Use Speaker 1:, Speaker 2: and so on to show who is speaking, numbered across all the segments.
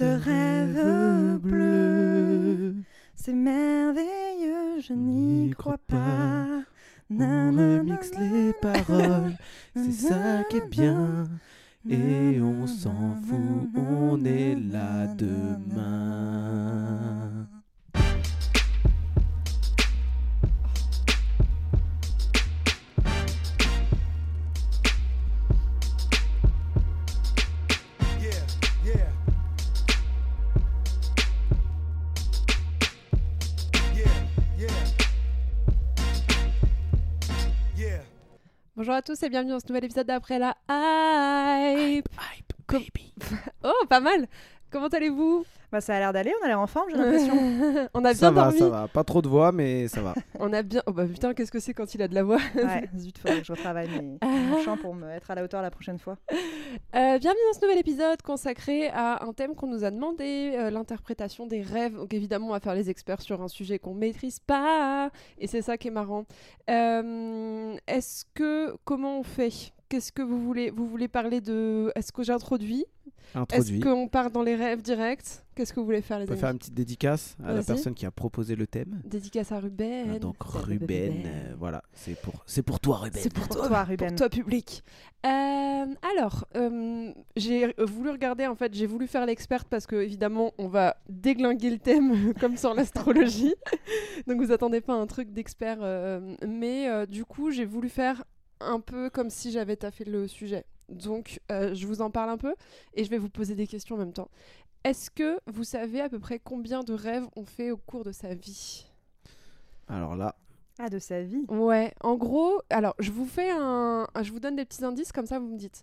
Speaker 1: ce rêve bleu. C'est merveilleux, je n'y crois pas.
Speaker 2: On
Speaker 1: Nanana,
Speaker 2: remix les paroles, c'est ça qui est bien. Et on s'en fout, on est là demain.
Speaker 3: À tous et bienvenue dans ce nouvel épisode d'après la hype.
Speaker 2: Hype, baby.
Speaker 3: Oh, pas mal. Comment allez-vous?
Speaker 1: Bah, ça a l'air d'aller, on a l'air en forme, j'ai l'impression.
Speaker 3: On a bien
Speaker 2: Ça va,
Speaker 3: dormi.
Speaker 2: ça va. Pas trop de voix, mais ça va.
Speaker 3: On a bien. Oh bah putain, qu'est-ce que c'est quand il a de la voix?
Speaker 1: Ouais, zut, faudrait que je retravaille mes, mon chant pour me être à la hauteur la prochaine fois.
Speaker 3: Euh, bienvenue dans ce nouvel épisode consacré à un thème qu'on nous a demandé, euh, l'interprétation des rêves. Donc évidemment, on va faire les experts sur un sujet qu'on maîtrise pas, et c'est ça qui est marrant. Euh, Est-ce que comment on fait? Qu'est-ce que vous voulez Vous voulez parler de Est-ce que j'introduis Est-ce
Speaker 2: Introduit.
Speaker 3: qu'on part dans les rêves directs? Qu'est-ce que vous voulez faire les
Speaker 2: On peut
Speaker 3: amis
Speaker 2: faire une petite dédicace à la personne qui a proposé le thème.
Speaker 3: Dédicace à Ruben.
Speaker 2: Ah, Donc Ruben, euh, voilà, c'est pour, c'est pour toi Ruben.
Speaker 3: C'est pour
Speaker 1: Pour
Speaker 3: toi,
Speaker 1: toi,
Speaker 3: pour
Speaker 1: Ruben.
Speaker 3: toi public. Euh, alors, euh, j'ai voulu regarder, en fait, j'ai voulu faire l'experte parce que évidemment, on va déglinguer le thème comme sur l'astrologie. Donc, vous attendez pas un truc d'expert, euh, mais euh, du coup, j'ai voulu faire un peu comme si j'avais taffé le sujet. Donc, euh, je vous en parle un peu et je vais vous poser des questions en même temps. Est-ce que vous savez à peu près combien de rêves on fait au cours de sa vie?
Speaker 2: Alors là,
Speaker 1: Ah, de sa vie?
Speaker 3: Ouais, en gros, alors je vous fais un, je vous donne des petits indices comme ça vous me dites.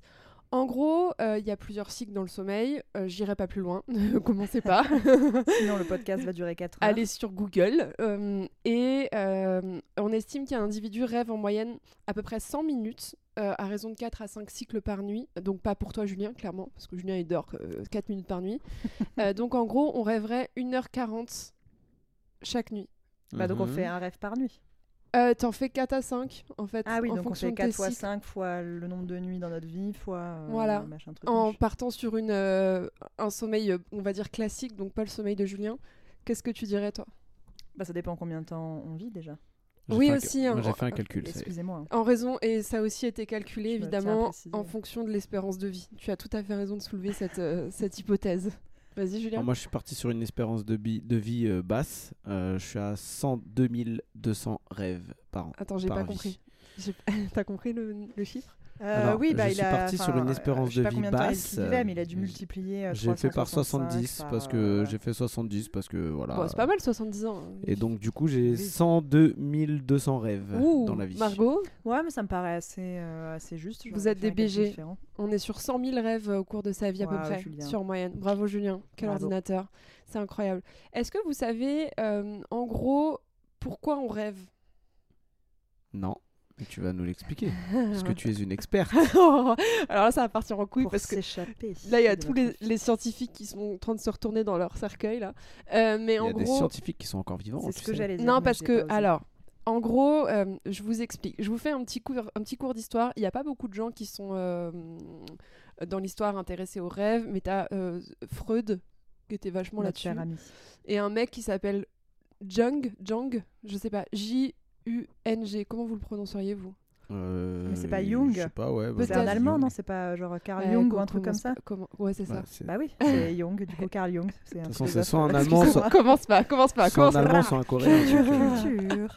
Speaker 3: En gros, euh, il y a plusieurs cycles dans le sommeil. Euh, J'irai pas plus loin, ne commencez pas.
Speaker 1: Sinon, le podcast va durer 4 heures.
Speaker 3: Allez sur Google euh, et euh, on estime qu'un individu rêve en moyenne à peu près 100 minutes euh, à raison de 4 à 5 cycles par nuit. Donc pas pour toi Julien, clairement, parce que Julien il dort euh, 4 minutes par nuit. Euh, donc en gros, on rêverait 1h40 chaque nuit.
Speaker 1: Bah, donc, on
Speaker 2: mhm.
Speaker 1: fait un rêve par nuit.
Speaker 3: Euh, T'en fais 4 à 5 en fait.
Speaker 1: Ah oui,
Speaker 3: en
Speaker 1: donc on
Speaker 3: fonction
Speaker 1: fait
Speaker 3: de
Speaker 1: 4
Speaker 3: tes
Speaker 1: fois
Speaker 3: cycles.
Speaker 1: 5 fois le nombre de nuits dans notre vie, fois euh,
Speaker 3: Voilà.
Speaker 1: machin truc.
Speaker 3: en
Speaker 1: machin.
Speaker 3: partant sur une, euh, un sommeil, on va dire classique, donc pas le sommeil de Julien, qu'est-ce que tu dirais toi?
Speaker 1: Bah, ça dépend combien de temps on vit déjà.
Speaker 3: Oui,
Speaker 2: un
Speaker 3: aussi, hein.
Speaker 2: J'ai fait un calcul. est.
Speaker 1: Excusez-moi. hein.
Speaker 3: En raison, et ça a aussi été calculé évidemment en fonction de l'espérance de vie. Tu as tout à fait raison de soulever cette, euh, cette hypothèse. Vas-y Julien.
Speaker 2: Alors, moi, je suis parti sur une espérance de, de vie euh, basse. Euh, je suis à 102 200 rêves par an.
Speaker 3: Attends, j'ai pas
Speaker 2: vie.
Speaker 3: compris. T'as compris le, le chiffre?
Speaker 1: Euh,
Speaker 2: Alors,
Speaker 1: oui, bah,
Speaker 2: je
Speaker 1: il
Speaker 2: suis
Speaker 1: a,
Speaker 2: parti sur une
Speaker 1: euh,
Speaker 2: espérance
Speaker 1: je sais
Speaker 2: de
Speaker 1: pas
Speaker 2: vie
Speaker 1: combien de temps il
Speaker 2: basse,
Speaker 1: vivait, mais il a
Speaker 2: euh,
Speaker 1: dû multiplier. euh,
Speaker 2: J'ai fait par
Speaker 1: 365
Speaker 2: 70
Speaker 1: par,
Speaker 2: parce que
Speaker 1: euh,
Speaker 2: j'ai fait 70 parce que voilà.
Speaker 3: Bon, C'est pas mal 70 ans. hein.
Speaker 2: Et donc du coup j'ai
Speaker 1: Oui.
Speaker 2: 102 200 rêves
Speaker 3: Ouh,
Speaker 2: dans la vie.
Speaker 3: Margot,
Speaker 1: Ouais, mais ça me paraît assez, euh, assez juste.
Speaker 3: Vous êtes des BG. on est sur 100 000 rêves euh, au cours de sa vie à peu près,
Speaker 1: Julien.
Speaker 3: sur moyenne. Bravo Julien, quel
Speaker 1: Bravo.
Speaker 3: ordinateur. C'est incroyable. Est-ce que vous savez, euh, en gros, pourquoi on rêve?
Speaker 2: Non, mais tu vas nous l'expliquer parce que tu es une experte.
Speaker 3: Alors là, ça va partir en couille
Speaker 1: Pour
Speaker 3: parce que
Speaker 1: s'échapper.
Speaker 3: là, il y a tous les, scientifiques qui sont en train de se retourner dans leur cercueil là. Euh, mais
Speaker 2: Il y
Speaker 3: en
Speaker 2: a des
Speaker 3: gros,
Speaker 2: scientifiques qui sont encore vivants.
Speaker 1: C'est
Speaker 2: tu
Speaker 1: ce que j'allais dire.
Speaker 3: non parce que alors, en gros, euh, je vous explique. Je vous fais un petit cours, un petit cours d'histoire. Il n'y a pas beaucoup de gens qui sont euh, dans l'histoire intéressés aux rêves, mais t'as euh, Freud qui était vachement là-dessus,
Speaker 1: cher ami.
Speaker 3: et un mec qui s'appelle Jung, Jung, je sais pas, J U N G. Comment vous le prononceriez vous?
Speaker 2: Euh,
Speaker 1: Mais c'est pas Jung.
Speaker 2: Je sais pas, ouais. bah,
Speaker 3: Peut-être
Speaker 1: C'est un allemand,
Speaker 2: Jung.
Speaker 1: non? C'est pas genre Carl
Speaker 3: Ouais,
Speaker 1: Jung ou un truc comme ça?
Speaker 3: comment- Ouais, c'est
Speaker 2: Ouais,
Speaker 3: ça.
Speaker 1: Bah oui, c'est Jung, du coup Carl Jung. De
Speaker 2: toute façon, c'est soit un allemand, soit,
Speaker 3: commence pas, commence pas,
Speaker 2: soit
Speaker 3: commence pas.
Speaker 2: allemand, soit un coréen.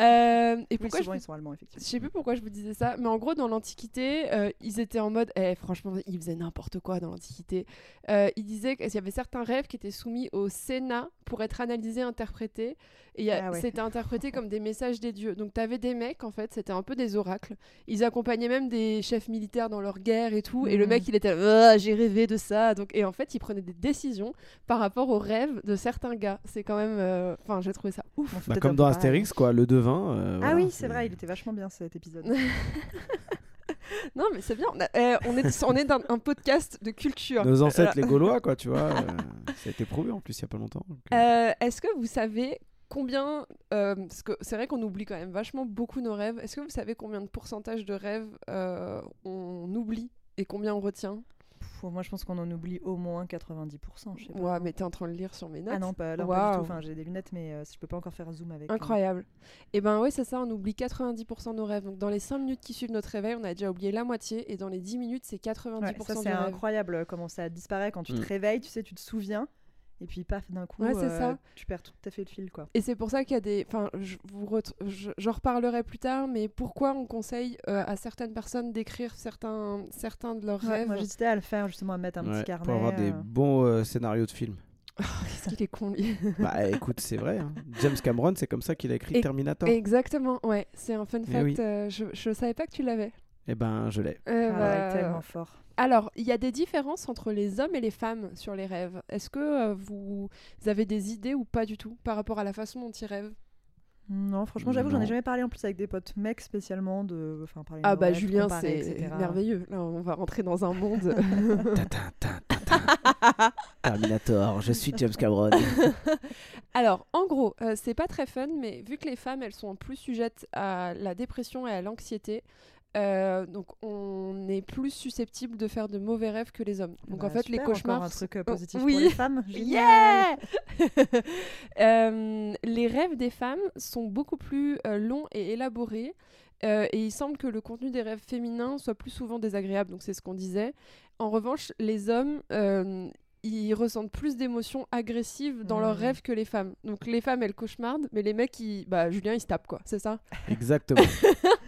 Speaker 3: Euh, et
Speaker 1: Oui,
Speaker 3: pourquoi je
Speaker 1: souvent ils sont allemands,
Speaker 3: Je
Speaker 1: effectivement.
Speaker 3: sais plus pourquoi je vous disais ça, mais en gros, dans l'Antiquité, euh, ils étaient en mode. Eh, franchement, ils faisaient n'importe quoi dans l'Antiquité. Euh, ils disaient qu'il y avait certains rêves qui étaient soumis au Sénat pour être analysés, interprétés. Et il
Speaker 1: Ah ouais.
Speaker 3: c'était interprété comme des messages des dieux. Donc, tu avais des mecs, en fait, c'était un peu des oracles. Ils accompagnaient même des chefs militaires dans leur guerre et tout. Et le
Speaker 1: Mhm.
Speaker 3: mec, il était Ah, j'ai rêvé de ça. Donc, et en fait, ils prenaient des décisions par rapport aux rêves de certains gars. C'est quand même. euh, Enfin, j'ai trouvé ça ouf.
Speaker 2: Bah, comme dans. Astérix, quoi, le devin. Euh,
Speaker 1: Ah
Speaker 2: voilà,
Speaker 1: oui, c'est vrai, il était vachement bien cet épisode.
Speaker 3: Non, mais c'est bien. On, a- eh, on est, on est dans un podcast de culture.
Speaker 2: Nos ancêtres, les Gaulois, quoi, tu vois. euh, ça a été prouvé en plus il y a pas longtemps. donc, euh,
Speaker 3: Euh, Est-ce que vous savez combien, euh, parce que c'est vrai qu'on oublie quand même vachement beaucoup nos rêves, est-ce que vous savez combien de pourcentage de rêves euh, on oublie et combien on retient?
Speaker 1: Pff, moi, je pense qu'on en oublie au moins 90%. Je sais pas.
Speaker 3: Ouais, mais t'es en train de lire sur mes notes.
Speaker 1: Ah non, pas, alors pas du tout. Enfin, j'ai des lunettes, mais euh, je peux pas encore faire zoom avec. euh.
Speaker 3: Incroyable. Et ben oui, c'est ça, on oublie 90% de nos rêves. Donc dans les 5 minutes qui suivent notre réveil, on a déjà oublié la moitié. Et dans les 10 minutes, c'est 90%
Speaker 1: Ouais, ça,
Speaker 3: du
Speaker 1: c'est incroyable euh, comment ça disparaît quand tu
Speaker 2: Mm.
Speaker 1: te réveilles, tu sais, tu te souviens. Et puis, paf, d'un coup,
Speaker 3: Ouais,
Speaker 1: euh,
Speaker 3: ça.
Speaker 1: tu perds tout à fait le fil, quoi.
Speaker 3: Et c'est pour ça qu'il y a des. Enfin, je vous ret- je- j'en reparlerai plus tard, mais pourquoi on conseille euh, à certaines personnes d'écrire certains, certains de leurs
Speaker 1: Ouais,
Speaker 3: rêves
Speaker 1: moi, j'hésitais à le faire, justement, à mettre un
Speaker 2: Ouais,
Speaker 1: petit carnet.
Speaker 2: pour avoir des
Speaker 1: euh.
Speaker 2: bons euh, scénarios de films.
Speaker 3: Qu'est-ce qu'il est con, lui
Speaker 2: bah écoute, c'est vrai. hein. James Cameron, c'est comme ça qu'il a écrit
Speaker 3: Et-
Speaker 2: Terminator.
Speaker 3: Exactement, ouais. C'est un fun
Speaker 2: Eh
Speaker 3: fact.
Speaker 2: oui.
Speaker 3: euh, je, je savais pas que tu l'avais.
Speaker 2: Eh ben, je l'ai.
Speaker 3: Euh,
Speaker 1: Ah,
Speaker 3: bah,
Speaker 1: ouais, tellement fort.
Speaker 3: Alors, il y a des différences entre les hommes et les femmes sur les rêves. Est-ce que euh, vous avez des idées ou pas du tout par rapport à la façon dont ils rêvent?
Speaker 1: Non, franchement, j'avoue, j'en ai jamais parlé en plus avec des potes mecs spécialement de. Enfin, parler de
Speaker 3: Ah bah
Speaker 1: rêves,
Speaker 3: Julien, c'est
Speaker 1: etc.
Speaker 3: merveilleux. Là, on va rentrer dans un monde.
Speaker 2: Terminator, je suis James Cameron.
Speaker 3: Alors, en gros, euh, c'est pas très fun, mais vu que les femmes, elles sont plus sujettes à la dépression et à l'anxiété, euh, donc on est plus susceptible de faire de mauvais rêves que les hommes. Donc en
Speaker 1: Bah,
Speaker 3: fait, les cauchemars.
Speaker 1: un truc euh,
Speaker 3: Oh,
Speaker 1: positif
Speaker 3: oui.
Speaker 1: pour les femmes. Génial.
Speaker 3: Yeah Euh, Les rêves des femmes sont beaucoup plus euh, longs et élaborés. euh, et il semble que le contenu des rêves féminins soit plus souvent désagréable, donc c'est ce qu'on disait. En revanche, les hommes, euh, ils ressentent plus d'émotions agressives dans leurs
Speaker 1: Mm.
Speaker 3: rêves que les femmes. Donc les femmes, elles cauchemardent, mais les mecs, ils... bah, Julien, il se tape, quoi, c'est ça?
Speaker 2: Exactement.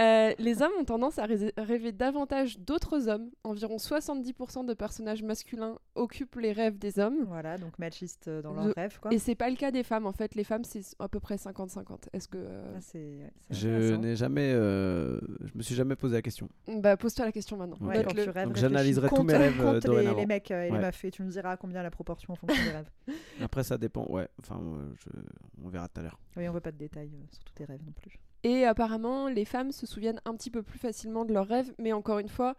Speaker 3: Euh, les hommes ont tendance à rêver- davantage d'autres hommes. Environ 70% de personnages masculins occupent les rêves des hommes.
Speaker 1: Voilà, donc machiste euh, dans
Speaker 3: De-
Speaker 1: leurs rêves, quoi.
Speaker 3: Et c'est pas le cas des femmes. En fait, les femmes, c'est à peu près 50-50. Est-ce que. euh,
Speaker 1: Ah, c'est ouais, c'est
Speaker 2: je n'ai jamais, euh, je me suis jamais posé la question.
Speaker 3: Bah, pose-toi la question maintenant.
Speaker 2: Ouais,
Speaker 1: tu rêves,
Speaker 2: j'analyserai tous mes rêves,
Speaker 1: compte les, les mecs et
Speaker 2: Ouais.
Speaker 1: les meufs et tu me diras combien la proportion en fonction des rêves.
Speaker 2: Après, ça dépend. Ouais. Enfin, je- on verra tout à l'heure.
Speaker 1: Oui, on veut pas de détails sur tous tes rêves non plus.
Speaker 3: Et apparemment, les femmes se souviennent un petit peu plus facilement de leurs rêves, mais encore une fois,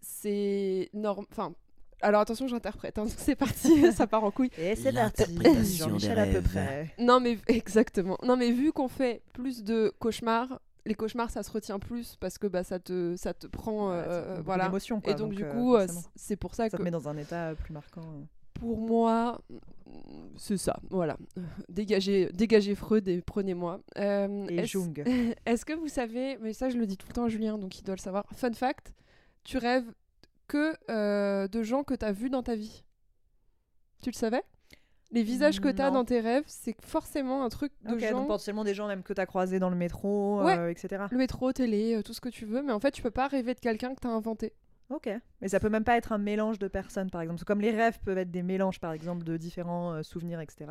Speaker 3: c'est normal. Enfin, alors attention, j'interprète. hein, c'est parti, ça part en couille.
Speaker 1: Et c'est.
Speaker 2: L'interprétation
Speaker 1: Jean-Michel
Speaker 2: des
Speaker 1: à peu près.
Speaker 3: Non, mais exactement. Non, mais vu qu'on fait plus de cauchemars, les cauchemars, ça se retient plus parce que bah, ça te, ça te prend,
Speaker 1: Ouais,
Speaker 3: euh,
Speaker 1: ça
Speaker 3: euh, voilà. Et donc, du
Speaker 1: euh,
Speaker 3: coup, euh, c'est pour ça
Speaker 1: ça
Speaker 3: que
Speaker 1: te met dans un état plus marquant.
Speaker 3: Pour moi, c'est ça. Voilà. Dégagez, dégagez Freud et prenez-moi. Euh,
Speaker 1: Et
Speaker 3: est-ce-
Speaker 1: Jung.
Speaker 3: Est-ce que vous savez, mais ça je le dis tout le temps à Julien, donc il doit le savoir. Fun fact, tu rêves que euh, de gens que tu as vus dans ta vie. Tu le savais? Les visages que tu as
Speaker 1: Non.
Speaker 3: dans tes rêves, c'est forcément un truc de
Speaker 1: Ok,
Speaker 3: gens.
Speaker 1: donc potentiellement des gens même que tu as croisés dans le métro,
Speaker 3: Ouais.
Speaker 1: euh, etc.
Speaker 3: Le métro, télé, tout ce que tu veux, mais en fait, tu peux pas rêver de quelqu'un que tu as inventé.
Speaker 1: Ok. Mais ça peut même pas être un mélange de personnes, par exemple. Comme les rêves peuvent être des mélanges, par exemple, de différents euh, souvenirs, etc.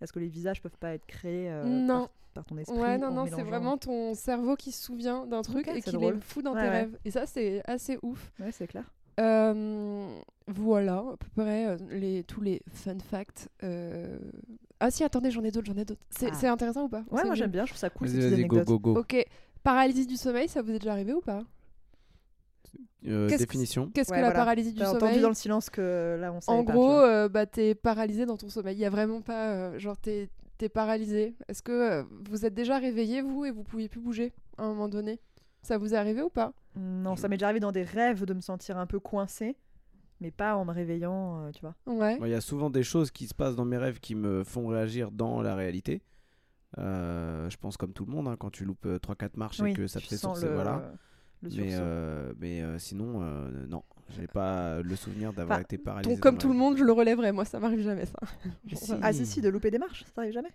Speaker 1: Est-ce que les visages peuvent pas être créés euh,
Speaker 3: Non.
Speaker 1: par, par ton esprit
Speaker 3: Ouais, non, non, c'est vraiment ton cerveau qui se souvient d'un truc et qui les fout dans
Speaker 1: Ouais,
Speaker 3: tes
Speaker 1: ouais.
Speaker 3: rêves. Et ça, c'est assez ouf.
Speaker 1: Ouais, c'est clair.
Speaker 3: Euh, voilà, à peu près les, tous les fun facts. euh. Ah si, attendez, j'en ai d'autres, j'en ai d'autres. C'est
Speaker 1: Ah.
Speaker 3: c'est intéressant ou pas?
Speaker 1: Ouais,
Speaker 3: C'est
Speaker 1: moi j'aime bien, je trouve ça cool ces
Speaker 2: Vas-y,
Speaker 1: petites
Speaker 2: vas-y, go,
Speaker 1: anecdotes.
Speaker 2: go, go.
Speaker 3: Ok, paralysie du sommeil, ça vous est déjà arrivé ou pas?
Speaker 2: Euh,
Speaker 3: Qu'est-ce que-
Speaker 2: définition.
Speaker 3: Qu'est-ce
Speaker 1: Ouais,
Speaker 3: que la
Speaker 1: voilà.
Speaker 3: paralysie du sommeil
Speaker 1: entendu dans le silence que là on
Speaker 3: En gros, euh, bah, t'es paralysé dans ton sommeil. Il y a vraiment pas. euh, genre, t'es es paralysé. Est-ce que euh, vous êtes déjà réveillé, vous, et vous pouviez plus bouger à un moment donné? Ça vous est arrivé ou pas?
Speaker 1: Non, ça m'est déjà arrivé dans des rêves de me sentir un peu coincé, mais pas en me réveillant, euh, tu vois.
Speaker 3: Ouais.
Speaker 2: Il y a souvent des choses qui se passent dans mes rêves qui me font réagir dans la réalité. Euh, je pense comme tout le monde, hein, quand tu loupes 3-4 marches et que ça te fait
Speaker 1: sens
Speaker 2: sourcer,
Speaker 1: le,
Speaker 2: voilà.
Speaker 1: Le
Speaker 2: Mais, euh, mais euh, sinon, euh, non, j'ai pas le souvenir d'avoir
Speaker 1: Enfin,
Speaker 2: été paralysé.
Speaker 3: Donc, comme
Speaker 2: dans
Speaker 3: tout le monde, je le relèverais. Moi, ça m'arrive jamais, ça.
Speaker 2: Mais
Speaker 1: Ah si, si, de louper des marches, ça t'arrive jamais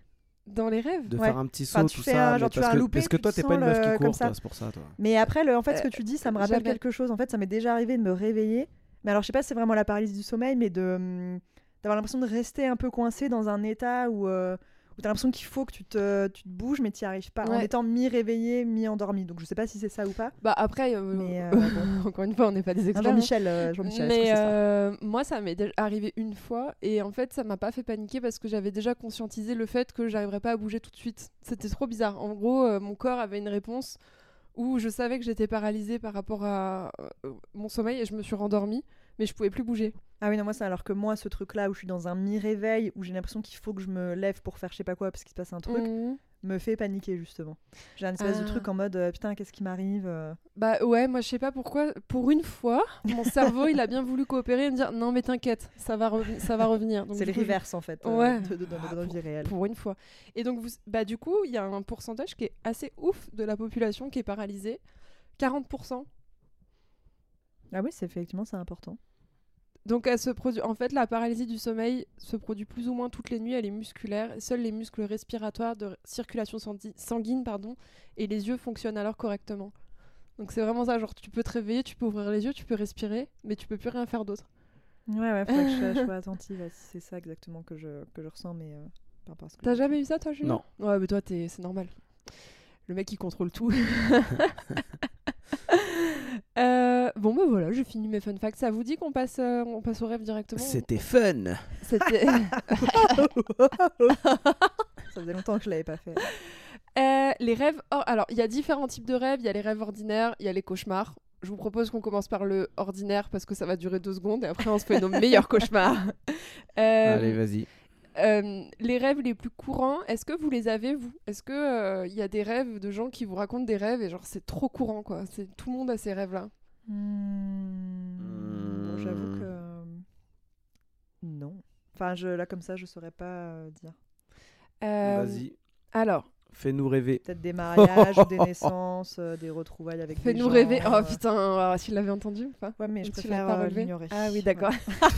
Speaker 3: Dans les rêves
Speaker 2: De
Speaker 1: Ouais.
Speaker 2: faire un petit saut,
Speaker 1: Enfin, tu
Speaker 2: tout
Speaker 1: fais
Speaker 2: ça.
Speaker 1: un-
Speaker 2: mais
Speaker 1: genre, tu
Speaker 2: parce,
Speaker 1: un
Speaker 2: que,
Speaker 1: loupé,
Speaker 2: parce que
Speaker 1: tu
Speaker 2: toi,
Speaker 1: te
Speaker 2: t'es pas
Speaker 1: sens
Speaker 2: une meuf
Speaker 1: le-
Speaker 2: qui
Speaker 1: comme
Speaker 2: court,
Speaker 1: ça.
Speaker 2: toi, c'est pour ça, toi.
Speaker 1: Mais après, le, en fait, ce que
Speaker 3: Euh,
Speaker 1: tu dis, ça me rappelle
Speaker 3: jamais.
Speaker 1: quelque chose. En fait, ça m'est déjà arrivé de me réveiller. Mais alors, je sais pas si c'est vraiment la paralysie du sommeil, mais de hum, d'avoir l'impression de rester un peu coincé dans un état où, euh, où tu as l'impression qu'il faut que tu te, tu te bouges, mais tu n'y arrives pas. En étant mi-réveillé, mi-endormi. Donc, je sais pas si c'est ça ou pas.
Speaker 3: Bah, après, euh,
Speaker 1: Mais, euh,
Speaker 3: encore une fois, on n'est pas des experts. hein.
Speaker 1: Jean-Michel, euh, que
Speaker 3: Mais
Speaker 1: ça
Speaker 3: euh, moi, ça m'est arrivé une fois et en fait, ça m'a pas fait paniquer parce que j'avais déjà conscientisé le fait que j'arriverais pas à bouger tout de suite. C'était trop bizarre. En gros, euh, mon corps avait une réponse où je savais que j'étais paralysée par rapport à euh, mon sommeil et je me suis rendormie, mais je pouvais plus bouger.
Speaker 1: Ah oui, non, moi, c'est alors que moi, ce truc-là où je suis dans un mi-réveil, où j'ai l'impression qu'il faut que je me lève pour faire je sais pas quoi parce qu'il se passe un truc,
Speaker 3: Mhm.
Speaker 1: me fait paniquer justement. J'ai un espèce de
Speaker 3: Ah.
Speaker 1: truc en mode euh, putain, qu'est-ce qui m'arrive euh.
Speaker 3: Bah ouais, moi je sais pas pourquoi. Pour une fois, mon cerveau il a bien voulu coopérer et me dire non mais t'inquiète, ça va ça va revenir.
Speaker 1: C'est le reverse en fait euh,
Speaker 3: Ouais.
Speaker 1: de, de- de
Speaker 3: Ah,
Speaker 1: vie réelle.
Speaker 3: Pour une fois. Et donc vous, bah du coup il y a un pourcentage qui est assez ouf de la population qui est paralysée, 40%.
Speaker 1: Ah oui, c'est effectivement c'est important.
Speaker 3: Donc elle se produit. En fait, la paralysie du sommeil se produit plus ou moins toutes les nuits. Elle est musculaire. Seuls les muscles respiratoires de circulation sangui- sanguine, pardon, et les yeux fonctionnent alors correctement. Donc c'est vraiment ça. Genre tu peux te réveiller, tu peux ouvrir les yeux, tu peux respirer, mais tu peux plus rien faire d'autre.
Speaker 1: Ouais, ouais, faudrait que je, sois- je sois attentive à si c'est ça exactement que je, que je ressens, mais euh, par rapport à ce que
Speaker 3: T'as jamais eu ça, toi, Julien
Speaker 2: Non.
Speaker 3: Ouais, mais toi, c'est normal. Le mec, il contrôle tout. Euh, bon, bah voilà, j'ai fini mes fun facts. Ça vous dit qu'on passe, euh, on passe au rêve directement
Speaker 2: C'était fun.
Speaker 3: C'était.
Speaker 1: Ça faisait longtemps que je l'avais pas fait.
Speaker 3: Euh, les rêves. or- Alors, il y a différents types de rêves. Il y a les rêves ordinaires, il y a les cauchemars. Je vous propose qu'on commence par le ordinaire parce que ça va durer deux secondes et après on se fait nos meilleurs cauchemars. Euh,
Speaker 2: Allez, vas-y.
Speaker 3: Euh, les rêves les plus courants, est-ce que vous les avez vous? Est-ce que euh, il y a des rêves de gens qui vous racontent des rêves et genre c'est trop courant quoi? C'est tout le monde a ces rêves là.
Speaker 1: Hmm, bon, J'avoue que euh, non. Enfin, je, là comme ça, je saurais pas euh, dire.
Speaker 3: Euh,
Speaker 2: Vas-y,
Speaker 3: Alors,
Speaker 2: fais-nous rêver.
Speaker 1: Peut-être des mariages, des naisses, euh, des retrouvailles avec des
Speaker 3: fais-nous
Speaker 1: gens,
Speaker 3: rêver. Oh
Speaker 1: euh,
Speaker 3: putain, alors, tu l'avais entendu ou pas?
Speaker 1: Ouais, mais je
Speaker 3: Tu
Speaker 1: préfère euh, l'ignorer.
Speaker 3: Ah oui,
Speaker 1: Ouais.
Speaker 3: d'accord.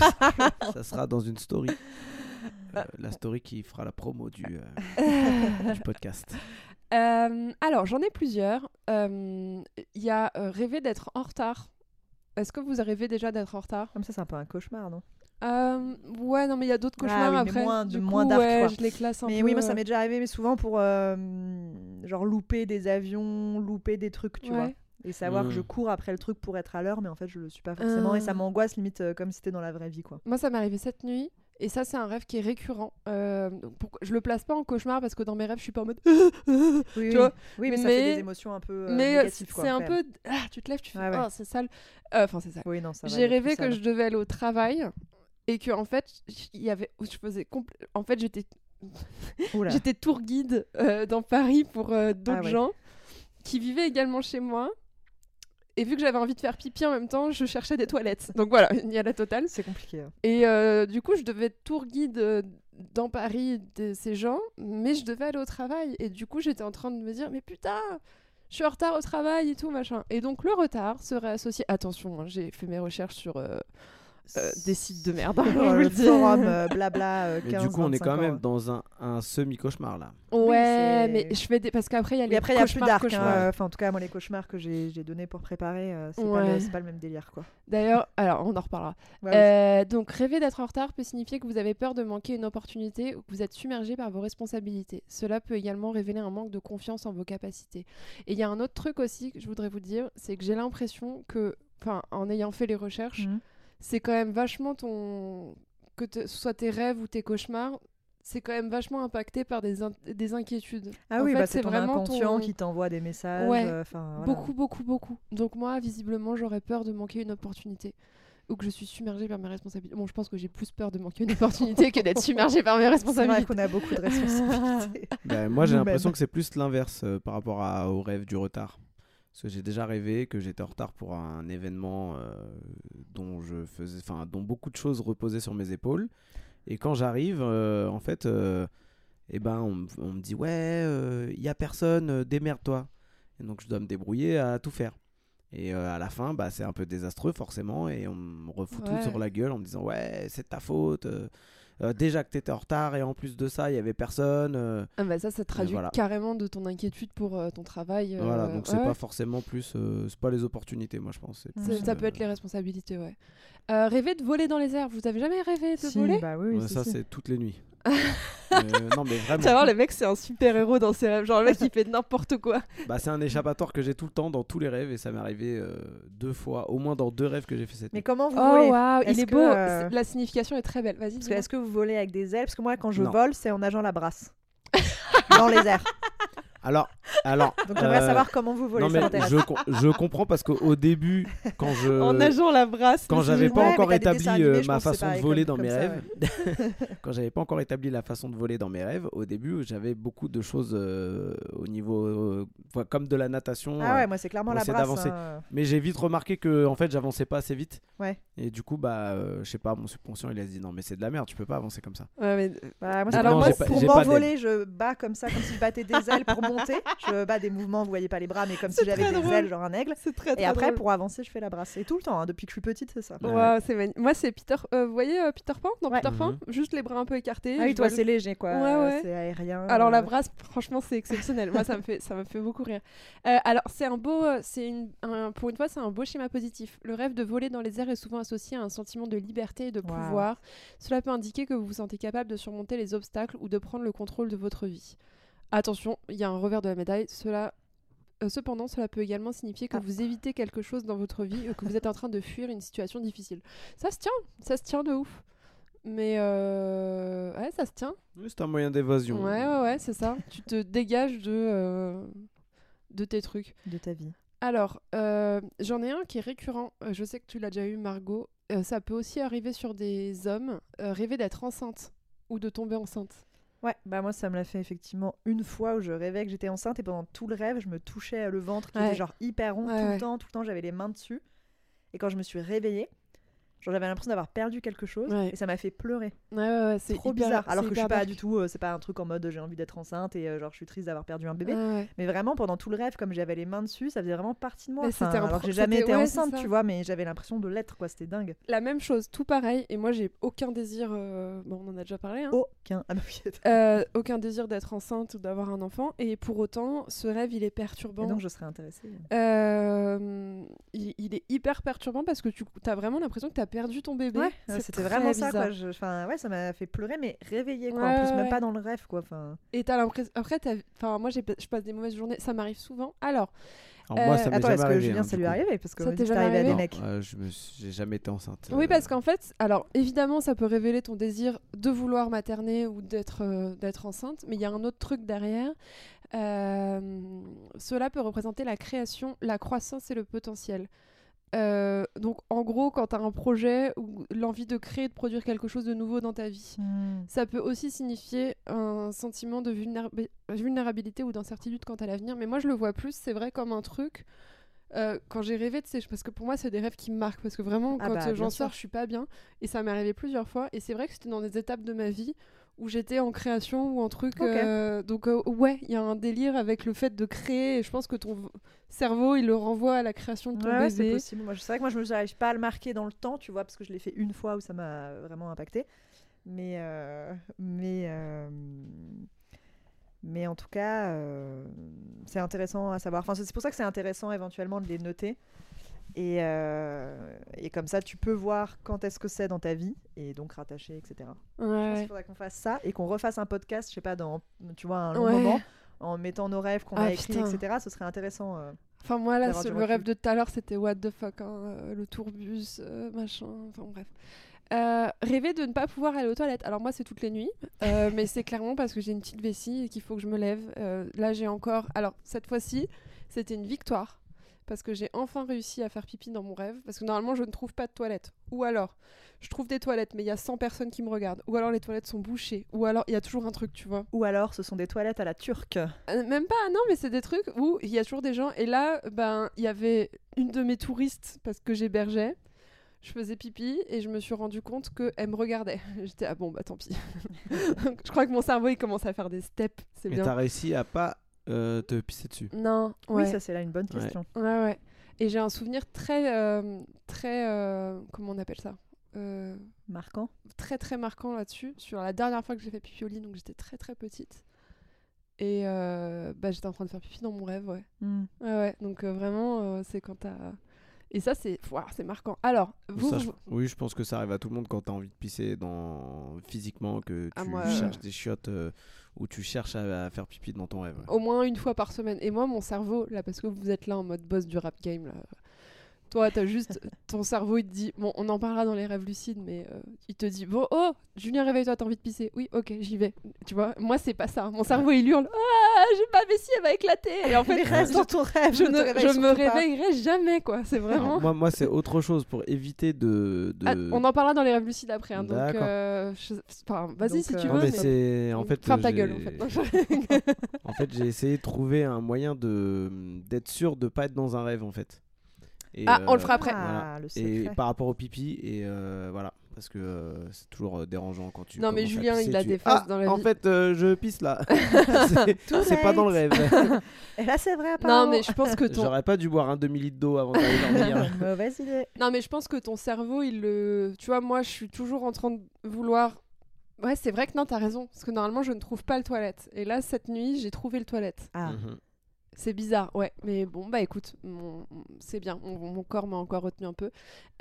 Speaker 2: Ça sera dans une story. Euh, la story qui fera la promo du, euh, du podcast.
Speaker 3: Euh, alors, j'en ai plusieurs. Euh, Il y a euh, rêver d'être en retard. Est-ce que vous rêvez déjà d'être en retard?
Speaker 1: Comme ça, c'est un peu un cauchemar, non?
Speaker 3: Euh, Ouais, non, mais il y a d'autres
Speaker 1: Ah
Speaker 3: cauchemars
Speaker 1: oui, mais
Speaker 3: après.
Speaker 1: moins-
Speaker 3: du coup,
Speaker 1: moins dark,
Speaker 3: ouais,
Speaker 1: quoi.
Speaker 3: je les classe un
Speaker 1: Mais
Speaker 3: peu.
Speaker 1: oui, moi ça m'est déjà arrivé, mais souvent pour euh, genre louper des avions, louper des trucs, tu
Speaker 3: ouais.
Speaker 1: vois. Et savoir que
Speaker 2: Mm.
Speaker 1: je cours après le truc pour être à l'heure, mais en fait je le suis pas forcément. Et ça
Speaker 3: Ah.
Speaker 1: m'angoisse limite euh, comme si c'était dans la vraie vie, quoi.
Speaker 3: Moi, ça m'est arrivé cette nuit. Et ça, c'est un rêve qui est récurrent. Euh, pourquoi- Je le place pas en cauchemar parce que dans mes rêves, je suis pas en mode.
Speaker 1: Oui,
Speaker 3: Tu
Speaker 1: oui.
Speaker 3: vois
Speaker 1: oui, mais, ça
Speaker 3: mais-
Speaker 1: fait des émotions un peu euh,
Speaker 3: mais c'est un peu. Ah, tu te lèves, tu fais.
Speaker 1: Ouais.
Speaker 3: Oh, c'est sale. Euh, Enfin, c'est sale.
Speaker 1: Oui, non, ça
Speaker 3: J'ai rêvé que
Speaker 1: sale.
Speaker 3: je devais aller au travail et que en fait, il y avait. Je faisais. compl- En fait, j'étais. J'étais tour guide euh, dans Paris pour euh, d'autres
Speaker 1: Ah ouais.
Speaker 3: gens qui vivaient également chez moi. Et vu que j'avais envie de faire pipi en même temps, je cherchais des toilettes. Donc voilà, il y a la totale.
Speaker 1: C'est compliqué. hein.
Speaker 3: Et euh, du coup, je devais être tour guide euh, dans Paris de ces gens, mais je devais aller au travail. Et du coup, j'étais en train de me dire, mais putain, je suis en retard au travail et tout, machin. Et donc, le retard serait associé. Attention, hein, j'ai fait mes recherches sur euh, euh, des sites de merde. hein, je
Speaker 1: Sur
Speaker 3: vous
Speaker 1: le forum, euh, blabla, euh,
Speaker 2: Mais
Speaker 1: 15,
Speaker 2: du coup, on est
Speaker 1: 25
Speaker 2: quand
Speaker 1: ans,
Speaker 2: même dans un, un semi-cauchemar là.
Speaker 3: Ouais, mais je fais des. Parce qu'après, il y a
Speaker 1: Et
Speaker 3: les
Speaker 1: après, il y a plus
Speaker 3: cauchemars,
Speaker 1: dark. hein, Enfin, en tout cas, moi, les cauchemars que j'ai donnés pour préparer, euh, c'est pas,
Speaker 3: Ouais.
Speaker 1: le- c'est pas le même délire, quoi.
Speaker 3: D'ailleurs, alors on en reparlera.
Speaker 1: Ouais, oui.
Speaker 3: Euh, donc, rêver d'être en retard peut signifier que vous avez peur de manquer une opportunité ou que vous êtes submergé par vos responsabilités. Cela peut également révéler un manque de confiance en vos capacités. Et il y a un autre truc aussi que je voudrais vous dire, c'est que j'ai l'impression que, enfin, en ayant fait les recherches,
Speaker 1: Mhm.
Speaker 3: C'est quand même vachement ton. que te- ce soit tes rêves ou tes cauchemars, c'est quand même vachement impacté par des, in- des inquiétudes.
Speaker 1: Ah
Speaker 3: En
Speaker 1: oui, bah,
Speaker 3: c'est vraiment
Speaker 1: inconscient
Speaker 3: ton-
Speaker 1: qui t'envoie des messages.
Speaker 3: Ouais,
Speaker 1: euh, voilà.
Speaker 3: Beaucoup, beaucoup, beaucoup. Donc moi, visiblement, j'aurais peur de manquer une opportunité. Ou que je suis submergée par mes responsabilités. Bon, je pense que j'ai plus peur de manquer une opportunité que d'être submergée par mes
Speaker 1: C'est vrai
Speaker 3: responsabilités.
Speaker 1: qu'on a beaucoup de responsabilités.
Speaker 2: Ben, moi, j'ai l'impression que c'est plus l'inverse euh, par rapport à- au rêve du retard. Parce que j'ai déjà rêvé que j'étais en retard pour un événement euh, dont je faisais, enfin, dont beaucoup de choses reposaient sur mes épaules. Et quand j'arrive, euh, en fait, euh, eh ben, on, me- on me dit ouais, il y a personne, démerde-toi. Et donc je dois me débrouiller à tout faire. Et à la fin, bah, c'est un peu désastreux forcément, et on me refout
Speaker 3: Ouais.
Speaker 2: tout sur la gueule en me disant ouais, c'est ta faute. Euh, déjà que t'étais en retard et en plus de ça, il y avait personne. euh,
Speaker 3: Ah bah ça, ça traduit
Speaker 2: voilà.
Speaker 3: carrément de ton inquiétude pour euh, ton travail. euh,
Speaker 2: Voilà, donc c'est
Speaker 3: ouais.
Speaker 2: pas forcément plus, euh, c'est pas les opportunités, moi je pense. plus,
Speaker 3: Ça
Speaker 2: euh,
Speaker 3: peut être les responsabilités, ouais. Euh, rêver de voler dans les airs. Vous avez jamais rêvé de
Speaker 1: Si,
Speaker 3: voler?
Speaker 1: bah oui, oui,
Speaker 2: ça c'est toutes les nuits. Euh, non mais vraiment.
Speaker 3: Tu vas voir, le mec, c'est un super héros dans ses rêves. Genre, le mec, il fait n'importe quoi.
Speaker 2: Bah, c'est un échappatoire que j'ai tout le temps dans tous les rêves et ça m'est arrivé euh, deux fois, au moins dans deux rêves que j'ai fait cette
Speaker 1: Mais
Speaker 2: nuit.
Speaker 1: comment vous
Speaker 3: Oh,
Speaker 1: volez
Speaker 3: waouh, il est
Speaker 1: que,
Speaker 3: beau.
Speaker 1: euh,
Speaker 3: La signification est très belle. Vas-y,
Speaker 1: Parce que
Speaker 3: dis-moi.
Speaker 1: est-ce que vous volez avec des ailes? Parce que moi, quand je
Speaker 2: Non.
Speaker 1: vole, c'est en nageant la brasse. dans les airs.
Speaker 2: Alors, alors.
Speaker 1: Donc j'aimerais
Speaker 2: euh,
Speaker 1: savoir comment vous volez.
Speaker 2: non mais je, com- je comprends parce qu'au début, quand je
Speaker 3: En nageant la brasse.
Speaker 2: quand j'avais pas
Speaker 1: Ouais,
Speaker 2: encore établi
Speaker 1: animés,
Speaker 2: euh, ma façon de voler
Speaker 1: comme-
Speaker 2: dans mes
Speaker 1: ça,
Speaker 2: rêves, quand j'avais pas encore établi la façon de voler dans mes rêves, au début j'avais beaucoup de choses euh, au niveau euh, comme de la natation.
Speaker 1: Ah
Speaker 2: euh,
Speaker 1: ouais, moi c'est clairement la brasse.
Speaker 2: d'avancer.
Speaker 1: hein.
Speaker 2: Mais j'ai vite remarqué que en fait j'avançais pas assez vite.
Speaker 1: Ouais.
Speaker 2: Et du coup bah euh, je sais pas mon subconscient il a dit non mais c'est de la merde tu peux pas avancer comme ça.
Speaker 3: Ouais, mais
Speaker 1: Bah, moi,
Speaker 3: Alors, moi,
Speaker 1: pour m'envoler, je bats comme ça, comme si je battais des ailes pour monter. Je bats des mouvements, vous voyez pas les bras, mais comme si j'avais des ailes, genre un aigle.
Speaker 3: c'est très très
Speaker 1: Et après,
Speaker 3: drôle.
Speaker 1: pour avancer, je fais la brasse. Et tout le temps, hein, depuis que je suis petite, c'est ça.
Speaker 2: Ouais.
Speaker 3: Waouh, c'est magnifique. Moi, c'est Peter. euh, vous voyez euh, Peter Pan Dans
Speaker 1: Ouais.
Speaker 3: Peter Pan,
Speaker 2: Mhm.
Speaker 3: juste les bras un peu écartés.
Speaker 1: Ah oui, toi,
Speaker 3: le-
Speaker 1: c'est léger, quoi.
Speaker 3: Ouais, ouais.
Speaker 1: C'est aérien.
Speaker 3: Alors la
Speaker 1: euh,
Speaker 3: brasse, franchement, c'est exceptionnel. Moi, ça me fait, ça me fait beaucoup rire. Euh, alors c'est un beau, c'est une, un- pour une fois, c'est un beau schéma positif. Le rêve de voler dans les airs est souvent associé à un sentiment de liberté et de
Speaker 1: Wow.
Speaker 3: pouvoir. Cela peut indiquer que vous vous sentez capable de surmonter les obstacles ou de prendre le contrôle de votre vie. Attention, il y a un revers de la médaille. Cela euh, cependant, cela peut également signifier que
Speaker 1: Ah.
Speaker 3: vous évitez quelque chose dans votre vie ou que vous êtes en train de fuir une situation difficile. Ça se tient, ça se tient de ouf. Mais euh... ouais, ça se tient.
Speaker 2: Oui, c'est un moyen d'évasion.
Speaker 3: Ouais, ouais, ouais, c'est ça. tu te dégages de, euh, de tes trucs.
Speaker 1: De ta vie.
Speaker 3: Alors, euh, j'en ai un qui est récurrent. Je sais que tu l'as déjà eu, Margot. Euh, ça peut aussi arriver sur des hommes. euh, rêver d'être enceinte ou de tomber enceinte.
Speaker 1: Ouais, bah moi ça me l'a fait effectivement une fois où je rêvais que j'étais enceinte et pendant tout le rêve je me touchais le ventre qui
Speaker 3: Ouais.
Speaker 1: était genre hyper rond
Speaker 3: Ouais,
Speaker 1: tout
Speaker 3: ouais.
Speaker 1: le temps, tout le temps j'avais les mains dessus. Et quand je me suis réveillée, j'avais l'impression d'avoir perdu quelque chose
Speaker 3: Ouais.
Speaker 1: et ça m'a fait pleurer.
Speaker 3: Ouais, ouais, ouais, c'est
Speaker 1: Trop
Speaker 3: hyper-
Speaker 1: bizarre. Alors que je suis pas
Speaker 3: dark.
Speaker 1: du tout, euh, c'est pas un truc en mode j'ai envie d'être enceinte et euh, genre je suis triste d'avoir perdu un bébé.
Speaker 3: Ouais.
Speaker 1: Mais vraiment pendant tout le rêve, comme j'avais les mains dessus, ça faisait vraiment partie de moi. Enfin,
Speaker 3: un
Speaker 1: alors que j'ai jamais été enceinte, tu vois, mais j'avais l'impression de l'être quoi, c'était dingue.
Speaker 3: La même chose, tout pareil. Et moi, j'ai aucun désir. euh, Bon, on en a déjà parlé. Hein.
Speaker 1: Aucun. Ah bah.
Speaker 3: Euh, aucun désir d'être enceinte ou d'avoir un enfant. Et pour autant, ce rêve, il est perturbant.
Speaker 1: Et donc je serais intéressée.
Speaker 3: Euh, il, il est hyper perturbant parce que tu as vraiment l'impression que tu perdu ton bébé.
Speaker 1: Ouais, c'était vraiment ça quoi. Je- ouais, ça m'a fait pleurer mais réveillée quoi.
Speaker 3: Ouais,
Speaker 1: en plus
Speaker 3: ouais.
Speaker 1: même pas dans le rêve quoi. Enfin.
Speaker 3: Et t'as l'impression. Après, t'as- enfin, moi, je passe des mauvaises journées. Ça m'arrive souvent. Alors,
Speaker 2: Alors moi
Speaker 3: Euh,
Speaker 2: ça m'est
Speaker 1: Attends, est-ce que
Speaker 2: arrivé.
Speaker 1: Julien
Speaker 2: hein,
Speaker 1: ça lui est arrivé? Parce que
Speaker 3: Ça t'est jamais
Speaker 1: arrivé à des mecs.
Speaker 2: Euh, je me suis- j'ai jamais été enceinte.
Speaker 3: oui,
Speaker 2: euh,
Speaker 3: parce qu'en fait, alors évidemment, ça peut révéler ton désir de vouloir materner ou d'être euh, d'être enceinte, mais il y a un autre truc derrière. Euh, cela peut représenter la création, la croissance et le potentiel. Euh, donc, en gros, quand tu as un projet ou l'envie de créer, de produire quelque chose de nouveau dans ta vie,
Speaker 1: Hmm.
Speaker 3: ça peut aussi signifier un sentiment de vulnérabi- vulnérabilité ou d'incertitude quant à l'avenir. Mais moi, je le vois plus, c'est vrai, comme un truc. euh, quand j'ai rêvé de ces parce que pour moi c'est des rêves qui me marquent parce que vraiment
Speaker 1: Ah
Speaker 3: quand
Speaker 1: bah,
Speaker 3: j'en sors je suis pas bien et ça m'est arrivé plusieurs fois et c'est vrai que c'était dans des étapes de ma vie où j'étais en création ou en truc euh, donc euh, ouais il y a un délire avec le fait de créer et je pense que ton cerveau il le renvoie à la création de ton
Speaker 1: Ouais, c'est possible. Moi, c'est vrai que moi, je n'arrive pas à le marquer dans le temps, tu vois, parce que je l'ai fait une fois où ça m'a vraiment impacté. Mais, euh, mais, mais en tout cas, c'est intéressant à savoir. Enfin, c'est pour ça que c'est intéressant éventuellement de les noter. Et, euh, et comme ça, tu peux voir quand est-ce que c'est dans ta vie et donc rattacher, etc. Je pense
Speaker 3: Ouais.
Speaker 1: qu'il faudrait qu'on fasse ça et qu'on refasse un podcast, je sais pas, dans tu vois, un long
Speaker 3: Ouais.
Speaker 1: moment, en mettant nos rêves qu'on
Speaker 3: Ah,
Speaker 1: a écrits,
Speaker 3: putain.
Speaker 1: etc. Ce serait intéressant. euh.
Speaker 3: Enfin, moi, là, ce- le rêve de tout à l'heure, c'était what the fuck, hein, euh, le tourbus, euh, machin, enfin bref. Euh, rêver de ne pas pouvoir aller aux toilettes. Alors, moi, c'est toutes les nuits, euh, mais c'est clairement parce que j'ai une petite vessie et qu'il faut que je me lève. Euh, là, j'ai encore. Alors, cette fois-ci, c'était une victoire parce que j'ai enfin réussi à faire pipi dans mon rêve. Parce que normalement, je ne trouve pas de toilettes. Ou alors, je trouve des toilettes, mais il y a 100 personnes qui me regardent. Ou alors, les toilettes sont bouchées. Ou alors, il y a toujours un truc, tu vois.
Speaker 1: Ou alors, ce sont des toilettes à la turque.
Speaker 3: Euh, Même pas, non, mais c'est des trucs où il y a toujours des gens. Et là, ben, il y avait une de mes touristes, parce que j'hébergeais. Je faisais pipi et je me suis rendu compte qu'elle me regardait. J'étais, ah bon, bah tant pis. Je crois que mon cerveau, il commence à faire des steps. C'est
Speaker 2: Mais t'as réussi à pas euh, te pisser dessus.
Speaker 3: Non, ouais.
Speaker 1: Oui, ça c'est là une bonne question.
Speaker 3: Ouais, ouais. Et j'ai un souvenir très, euh, très, euh, comment on appelle ça Euh,
Speaker 1: Marquant.
Speaker 3: Très, très marquant là-dessus. Sur la dernière fois que j'ai fait pipi au lit, donc j'étais très, très petite. Et euh, bah, j'étais en train de faire pipi dans mon rêve, ouais.
Speaker 1: Hmm.
Speaker 3: Ouais, ouais. Donc euh, vraiment, euh, c'est quand t'as. Et ça, c'est Ouah, c'est marquant. Alors, vous,
Speaker 2: Ça, je-
Speaker 3: vous-
Speaker 2: Oui, je pense que ça arrive à tout le monde quand t'as envie de pisser dans... physiquement, que tu
Speaker 3: Ah, moi,
Speaker 2: cherches des chiottes euh, ou tu cherches à, faire pipi dans ton rêve.
Speaker 3: au moins une fois par semaine. Et moi, mon cerveau, là, parce que vous êtes là en mode boss du rap game, là. Toi, t'as juste ton cerveau, il te dit, bon, on en parlera dans les rêves lucides, mais euh, il te dit, bon, oh, Julien, réveille-toi, t'as envie de pisser. Oui, ok, j'y vais. Tu vois, moi, c'est pas ça. Mon cerveau, il hurle, ah, j'ai ma vessie, elle va éclater. Et en fait,
Speaker 1: Mais reste dans ton rêve.
Speaker 3: je,
Speaker 1: ne
Speaker 3: je me
Speaker 1: pas.
Speaker 3: réveillerai jamais, quoi. C'est vraiment.
Speaker 2: Moi, moi c'est autre chose pour éviter de. de-
Speaker 3: Ah, on en parlera dans les rêves lucides après. hein, donc,
Speaker 2: D'accord.
Speaker 3: euh, je- enfin, vas-y si
Speaker 1: euh,
Speaker 3: tu
Speaker 2: Non,
Speaker 3: veux.
Speaker 2: mais
Speaker 3: mais-
Speaker 2: c'est. En fait,
Speaker 3: Ferme ta
Speaker 2: j'ai-
Speaker 3: gueule, en fait.
Speaker 2: En fait, j'ai essayé de trouver un moyen de d'être sûr de pas être dans un rêve, en fait. Et,
Speaker 3: Ah, on le
Speaker 2: euh,
Speaker 3: fera après.
Speaker 1: Ah, le
Speaker 2: Et par rapport au pipi, et euh, voilà. Parce que euh, c'est toujours dérangeant quand tu.
Speaker 3: Non, mais Julien,
Speaker 2: pisser,
Speaker 3: il a
Speaker 2: tu-
Speaker 3: des phases
Speaker 2: Ah,
Speaker 3: dans la
Speaker 2: En
Speaker 3: vie.
Speaker 2: fait, euh, je pisse là. c'est pas dans le rêve.
Speaker 1: Et là, c'est vrai,
Speaker 3: Non,
Speaker 1: apparemment.
Speaker 3: mais je pense que ton.
Speaker 2: J'aurais pas dû boire un demi-litre d'eau avant d'aller dormir.
Speaker 1: Mauvaise idée.
Speaker 3: Non, mais je pense que ton cerveau, il le. Tu vois, moi, je suis toujours en train de vouloir. Ouais, c'est vrai que non, t'as raison. Parce que normalement, je ne trouve pas le toilette. Et là, cette nuit, j'ai trouvé le toilette.
Speaker 1: Ah,
Speaker 2: Mhm.
Speaker 3: C'est bizarre, ouais. Mais bon, bah écoute, c'est bien. Mon, mon corps m'a encore retenu un peu.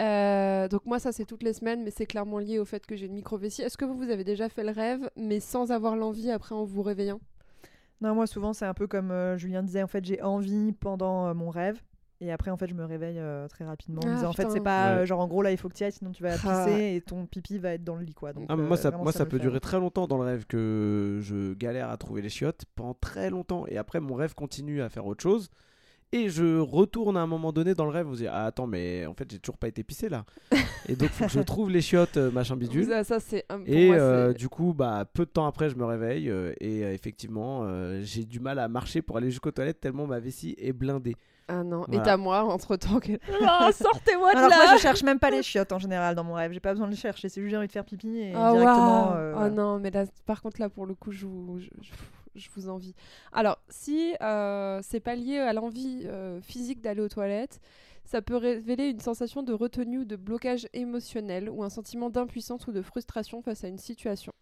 Speaker 3: Euh, donc, moi, ça, c'est toutes les semaines, mais c'est clairement lié au fait que j'ai une micro-vessie. Est-ce que vous, vous avez déjà fait le rêve, mais sans avoir l'envie après en vous réveillant?
Speaker 1: Non, moi, souvent, c'est un peu comme euh, Julien disait. En fait, j'ai envie pendant euh, mon rêve. Et après, en fait, je me réveille euh, très rapidement en
Speaker 3: Ah,
Speaker 1: disant, en fait, c'est pas
Speaker 2: Ouais.
Speaker 1: euh, genre, en gros, là, il faut que tu y ailles, sinon tu vas
Speaker 3: Ah.
Speaker 1: pisser et ton pipi va être dans le lit, quoi. Donc,
Speaker 2: Ah,
Speaker 1: euh,
Speaker 2: moi, ça,
Speaker 1: vraiment,
Speaker 2: moi, ça,
Speaker 1: me
Speaker 2: peut durer très longtemps dans le rêve que je galère à trouver les chiottes pendant très longtemps. Et après, mon rêve continue à faire autre chose. Et je retourne à un moment donné dans le rêve. Vous dites, ah, attends, mais en fait, j'ai toujours pas été pissé là. et donc, faut que je trouve les chiottes, machin bidule.
Speaker 3: Ça, ça, c'est. un- pour
Speaker 2: Et
Speaker 3: moi,
Speaker 2: euh, du coup, bah, peu de temps après, je me réveille. euh, et euh, effectivement, euh, j'ai du mal à marcher pour aller jusqu'aux toilettes tellement ma vessie est blindée.
Speaker 3: Ah non, et
Speaker 2: Voilà.
Speaker 3: t'as moi, entre-temps, que... Ah, sortez-moi de
Speaker 1: Alors,
Speaker 3: là
Speaker 1: moi, je cherche même pas les chiottes en général dans mon rêve. J'ai pas besoin de les chercher. C'est juste j'ai envie de faire pipi et
Speaker 3: Ah,
Speaker 1: directement. euh,
Speaker 3: Oh
Speaker 1: voilà.
Speaker 3: non, mais là, par contre, là, pour le coup, je vous, je, vous envie. Alors, si euh, c'est pas lié à l'envie euh, physique d'aller aux toilettes, ça peut révéler une sensation de retenue ou de blocage émotionnel ou un sentiment d'impuissance ou de frustration face à une situation.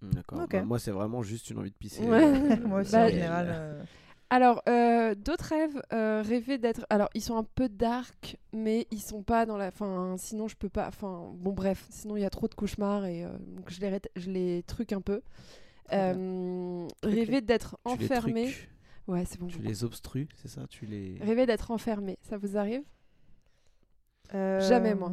Speaker 2: D'accord.
Speaker 1: Ok.
Speaker 2: Bah, moi, c'est vraiment juste une envie de pisser.
Speaker 3: Ouais.
Speaker 2: euh,
Speaker 1: moi aussi,
Speaker 3: Bah,
Speaker 1: en général.
Speaker 3: Alors, euh, d'autres rêves euh, rêver d'être. Alors, ils sont un peu dark, mais ils sont pas dans la. Enfin, sinon, je peux pas. Enfin, bon, bref, sinon, il y a trop de cauchemars et euh, donc je les, je les truc un peu. Euh, rêver d'être
Speaker 2: tu les
Speaker 3: enfermé. Ouais, c'est bon.
Speaker 2: Tu les obstrues, c'est ça? Tu les.
Speaker 3: Rêver d'être enfermé, ça vous arrive?
Speaker 1: Euh,
Speaker 3: Jamais, moi.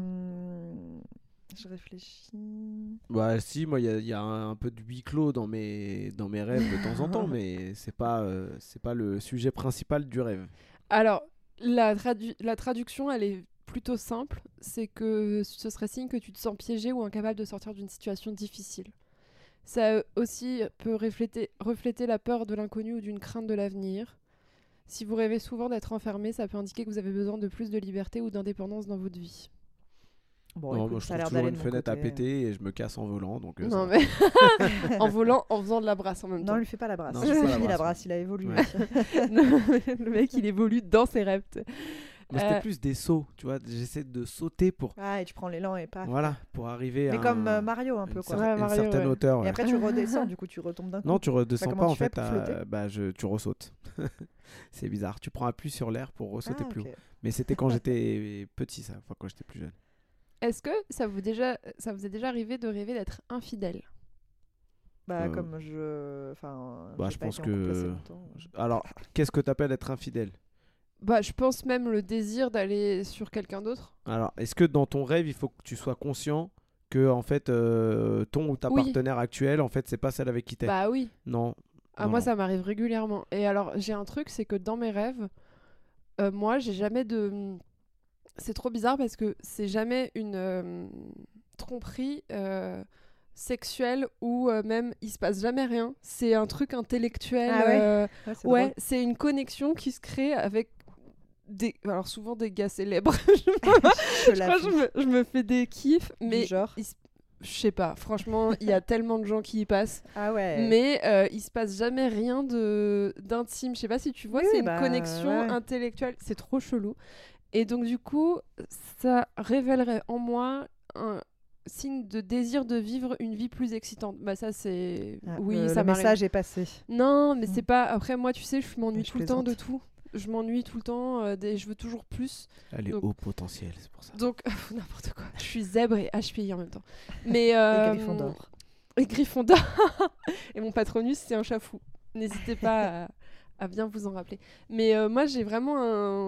Speaker 1: Je réfléchis.
Speaker 2: Bah si, moi il y a, il y a un, peu de huis clos dans mes, dans mes rêves de temps en temps, mais c'est pas, euh, c'est pas le sujet principal du rêve.
Speaker 3: Alors, la, tradu- la traduction, elle est plutôt simple. C'est que ce serait signe que tu te sens piégé ou incapable de sortir d'une situation difficile. Ça euh, aussi peut refléter, refléter la peur de l'inconnu ou d'une crainte de l'avenir. Si vous rêvez souvent d'être enfermé, ça peut indiquer que vous avez besoin de plus de liberté ou d'indépendance dans votre vie.
Speaker 1: Bon,
Speaker 2: non,
Speaker 1: écoute,
Speaker 2: moi je
Speaker 1: ça a l'air d'aller
Speaker 2: une fenêtre à
Speaker 1: côté.
Speaker 2: péter et je me casse en volant, donc euh,
Speaker 3: non, mais en volant, en faisant de la brasse en même
Speaker 1: Non,
Speaker 3: temps.
Speaker 1: lui fais pas la brasse.
Speaker 2: Non, la
Speaker 1: fini la
Speaker 2: brasse,
Speaker 1: il a évolué.
Speaker 2: Ouais.
Speaker 3: le mec, il évolue dans ses.
Speaker 2: Moi c'était
Speaker 3: Euh,
Speaker 2: plus des sauts, tu vois, j'essaie de sauter pour,
Speaker 1: Ah, et tu prends l'élan et pas.
Speaker 2: voilà, pour arriver
Speaker 1: Mais
Speaker 2: à
Speaker 1: comme
Speaker 2: un-
Speaker 1: euh, Mario un
Speaker 2: une,
Speaker 1: peu quoi.
Speaker 2: cer-
Speaker 3: Ouais,
Speaker 2: une certaine
Speaker 3: ouais.
Speaker 2: hauteur.
Speaker 1: Et après tu redescends, du coup tu retombes d'un coup.
Speaker 2: Non, tu redescends pas en fait, à-
Speaker 1: flotter
Speaker 2: bah, je, tu ressautes. c'est bizarre, tu prends appui sur l'air pour ressauter
Speaker 1: Ah,
Speaker 2: plus haut. Mais c'était quand j'étais petit ça, enfin quand j'étais plus jeune.
Speaker 3: Est-ce que ça vous, déjà, ça vous est déjà arrivé de rêver d'être infidèle?
Speaker 1: Bah
Speaker 2: Euh,
Speaker 1: comme je, enfin.
Speaker 2: bah, je pense que-. Alors, qu'est-ce que t'appelles être infidèle?
Speaker 3: Bah, je pense même le désir d'aller sur quelqu'un d'autre.
Speaker 2: Alors, est-ce que dans ton rêve, il faut que tu sois conscient que en fait euh, ton ou ta
Speaker 3: Oui.
Speaker 2: partenaire actuelle, en fait, c'est pas celle avec qui t'es?
Speaker 3: Bah oui.
Speaker 2: Non.
Speaker 3: Ah,
Speaker 2: Non,
Speaker 3: moi,
Speaker 2: non.
Speaker 3: ça m'arrive régulièrement. Et alors, j'ai un truc, c'est que dans mes rêves, euh, moi, j'ai jamais de. C'est trop bizarre parce que c'est jamais une euh, tromperie euh, sexuelle ou euh, même il se passe jamais rien. C'est un truc intellectuel.
Speaker 1: Ah ouais? Ouais, c'est
Speaker 3: ouais, une connexion qui se crée avec des. Alors, souvent des gars célèbres.
Speaker 1: Je
Speaker 3: Je crois me, je me fais des kiffs,
Speaker 1: Du
Speaker 3: mais
Speaker 1: genre?
Speaker 3: il se- je sais pas. Franchement, il y a tellement de gens qui y passent.
Speaker 1: Ah ouais.
Speaker 3: Mais euh, il se passe jamais rien de d'intime. Je sais pas si tu vois,
Speaker 1: Oui,
Speaker 3: c'est une
Speaker 1: bah,
Speaker 3: connexion
Speaker 1: ouais.
Speaker 3: intellectuelle. C'est trop chelou. Et donc du coup, ça révélerait en moi un signe de désir de vivre une vie plus excitante. Bah ça c'est
Speaker 1: Ah,
Speaker 3: oui,
Speaker 1: euh,
Speaker 3: ça
Speaker 1: le message est passé.
Speaker 3: Non, mais c'est pas après moi tu sais, je m'ennuie tout le temps de tout. Je m'ennuie tout le temps euh, des... je veux toujours plus.
Speaker 2: Elle est
Speaker 3: Donc-
Speaker 2: haut potentiel, c'est pour ça.
Speaker 3: Donc n'importe quoi. Je suis zèbre et HPI en même temps. Mais euh,
Speaker 1: Et Gryffondor.
Speaker 3: Et Gryffondor. et mon patronus, c'est un chat fou. N'hésitez pas à bien vous en rappeler. Mais euh, moi, j'ai vraiment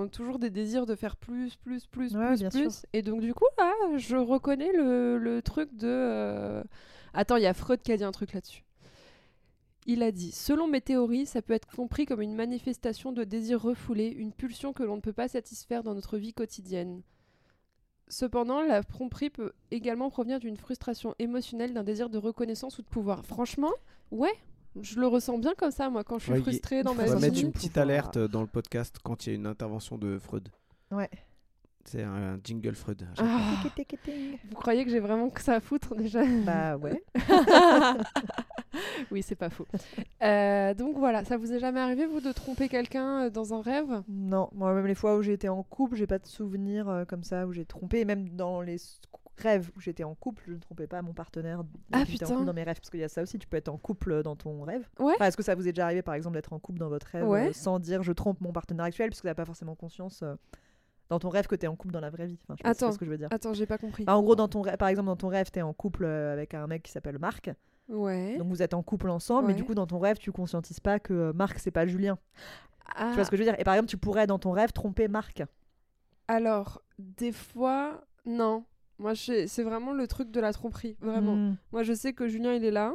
Speaker 3: un- toujours des désirs de faire plus, plus, plus,
Speaker 1: Ouais,
Speaker 3: plus, plus.
Speaker 1: sûr.
Speaker 3: Et donc, du coup, là, je reconnais le, le truc de. euh, Attends, il y a Freud qui a dit un truc là-dessus. Il a dit Selon mes théories, ça peut être compris comme une manifestation de désir refoulé, une pulsion que l'on ne peut pas satisfaire dans notre vie quotidienne. Cependant, la tromperie peut également provenir d'une frustration émotionnelle, d'un désir de reconnaissance ou de pouvoir. Franchement, ouais, je le ressens bien comme ça, moi, quand je suis
Speaker 2: Ouais,
Speaker 3: frustrée dans ma
Speaker 2: On va mettre
Speaker 3: vie.
Speaker 2: une petite alerte dans le podcast quand il y a une intervention de Freud.
Speaker 1: Ouais.
Speaker 2: C'est un jingle Freud.
Speaker 3: Ah, vous croyez que j'ai vraiment que ça à foutre déjà?
Speaker 1: Bah ouais.
Speaker 3: Oui, c'est pas faux. Euh, donc voilà, ça vous est jamais arrivé, vous, de tromper quelqu'un euh, dans un rêve?
Speaker 1: Non, moi même les fois où j'étais en couple, j'ai pas de souvenirs euh, comme ça où j'ai trompé. Et même dans les rêves où j'étais en couple, je ne trompais pas mon partenaire.
Speaker 3: Ah,
Speaker 1: en
Speaker 3: putain.
Speaker 1: couple dans mes rêves parce qu'il y a ça aussi. Tu peux être en couple dans ton rêve.
Speaker 3: Ouais.
Speaker 1: Enfin, Est-ce que ça vous est déjà arrivé par exemple d'être en couple dans votre rêve
Speaker 3: Ouais.
Speaker 1: euh, sans dire je trompe mon partenaire actuel puisque tu n'as pas forcément conscience euh, dans ton rêve que tu es en couple dans la vraie vie? Enfin, je sais pas
Speaker 3: Attends.
Speaker 1: ce que je veux dire.
Speaker 3: Attends, j'ai pas compris.
Speaker 1: Bah, en gros, dans ton rêve, par exemple, dans ton rêve, tu es en couple euh, avec un mec qui s'appelle Marc.
Speaker 3: Ouais.
Speaker 1: Donc vous êtes en couple ensemble, mais du coup, dans ton rêve, tu conscientises pas que euh, Marc, c'est pas Julien.
Speaker 3: Ah,
Speaker 1: Tu vois ce que je veux dire? Et par exemple, tu pourrais dans ton rêve tromper Marc.
Speaker 3: Alors, des fois, non. Moi, c'est vraiment le truc de la tromperie, vraiment.
Speaker 1: Hmm.
Speaker 3: Moi, je sais que Julien, il est là,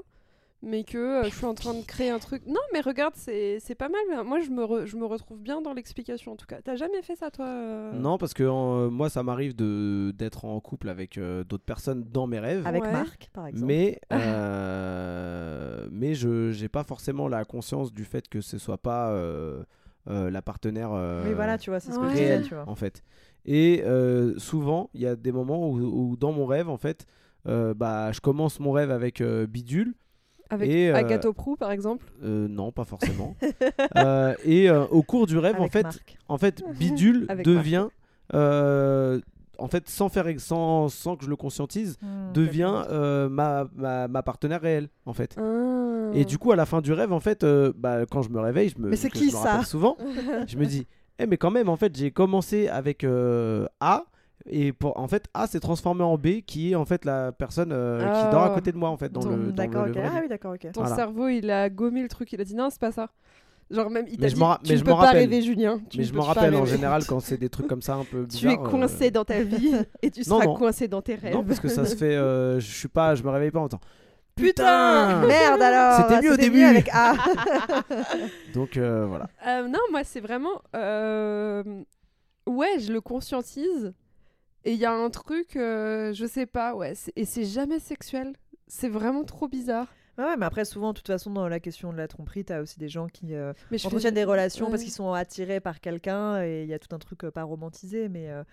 Speaker 3: mais que euh, je suis en train de créer un truc. Non, mais regarde, c'est c'est pas mal. Moi, je me, re- je me retrouve bien dans l'explication, en tout cas. T'as jamais fait ça, toi euh
Speaker 2: Non, parce que euh, moi, ça m'arrive de d'être en couple avec euh, d'autres personnes dans mes rêves.
Speaker 1: Avec
Speaker 3: Ouais.
Speaker 1: Marc, par exemple.
Speaker 2: Mais, euh, mais je n'ai pas forcément la conscience du fait que ce soit pas la partenaire euh,
Speaker 1: Mais voilà, tu vois, c'est ce que
Speaker 3: Ouais.
Speaker 1: je disais,
Speaker 2: réelle,
Speaker 1: tu vois.
Speaker 2: en fait. Et euh, souvent, il y a des moments où, où dans mon rêve, en fait, euh, bah, je commence mon rêve avec euh, Bidule.
Speaker 3: Avec
Speaker 2: Et, euh,
Speaker 3: Agathe Prou, par exemple?
Speaker 2: Euh, non, pas forcément. Euh, et euh, au cours du rêve, en fait,
Speaker 1: Marc.
Speaker 2: en fait, Bidule
Speaker 1: Avec
Speaker 2: devient, euh, en fait, sans faire, sans, sans que je le conscientise,
Speaker 1: Hmm,
Speaker 2: devient euh, ma, ma, ma partenaire réelle, en fait.
Speaker 3: Ah.
Speaker 2: Et du coup, à la fin du rêve, en fait, euh, bah, quand je me réveille, je me,
Speaker 1: Mais qui
Speaker 2: je me
Speaker 1: ça
Speaker 2: rappelle souvent, je me dis, eh, mais quand même, en fait, j'ai commencé avec euh, A. Et pour, en fait, A s'est transformé en B, qui est en fait la personne euh, qui dort à
Speaker 3: Ah.
Speaker 2: côté de moi, en fait, dans
Speaker 3: Donc,
Speaker 2: le, dans
Speaker 1: D'accord, ok.
Speaker 2: le
Speaker 1: Ah oui, d'accord, ok.
Speaker 3: Ton
Speaker 2: Voilà.
Speaker 3: cerveau, il a gommé le truc. Il a dit non, c'est pas ça. Genre, même, il t'a
Speaker 2: Mais je
Speaker 3: dit
Speaker 2: m'en
Speaker 3: tu
Speaker 2: mais je
Speaker 3: peux
Speaker 2: m'en
Speaker 3: pas
Speaker 2: rappelle.
Speaker 3: rêver, Julien. Tu
Speaker 2: Mais
Speaker 3: ne
Speaker 2: je
Speaker 3: peux
Speaker 2: me
Speaker 3: pas
Speaker 2: rappelle en général quand c'est des trucs comme ça un peu
Speaker 3: Tu es
Speaker 2: bizarres. euh,
Speaker 3: coincé dans ta vie et tu
Speaker 2: Non,
Speaker 3: seras
Speaker 2: non.
Speaker 3: coincé dans tes rêves.
Speaker 2: Non, parce que ça se fait. euh, je suis pas, je me réveille pas en temps.
Speaker 1: Putain Merde alors
Speaker 2: C'était mieux au début.
Speaker 1: avec A
Speaker 2: Donc euh, voilà.
Speaker 3: Euh, non, moi, c'est vraiment. euh, Ouais, je le conscientise. Et il y a un truc, euh, je sais pas, ouais. Et c'est jamais sexuel. C'est vraiment trop bizarre.
Speaker 1: Ouais, ouais, mais après, souvent, de toute façon, dans la question de la tromperie, t'as aussi des gens qui euh,
Speaker 3: Mais fais-
Speaker 1: entretiennent des relations parce qu'ils sont attirés par quelqu'un et il y a tout un truc euh, pas romantisé, mais, euh,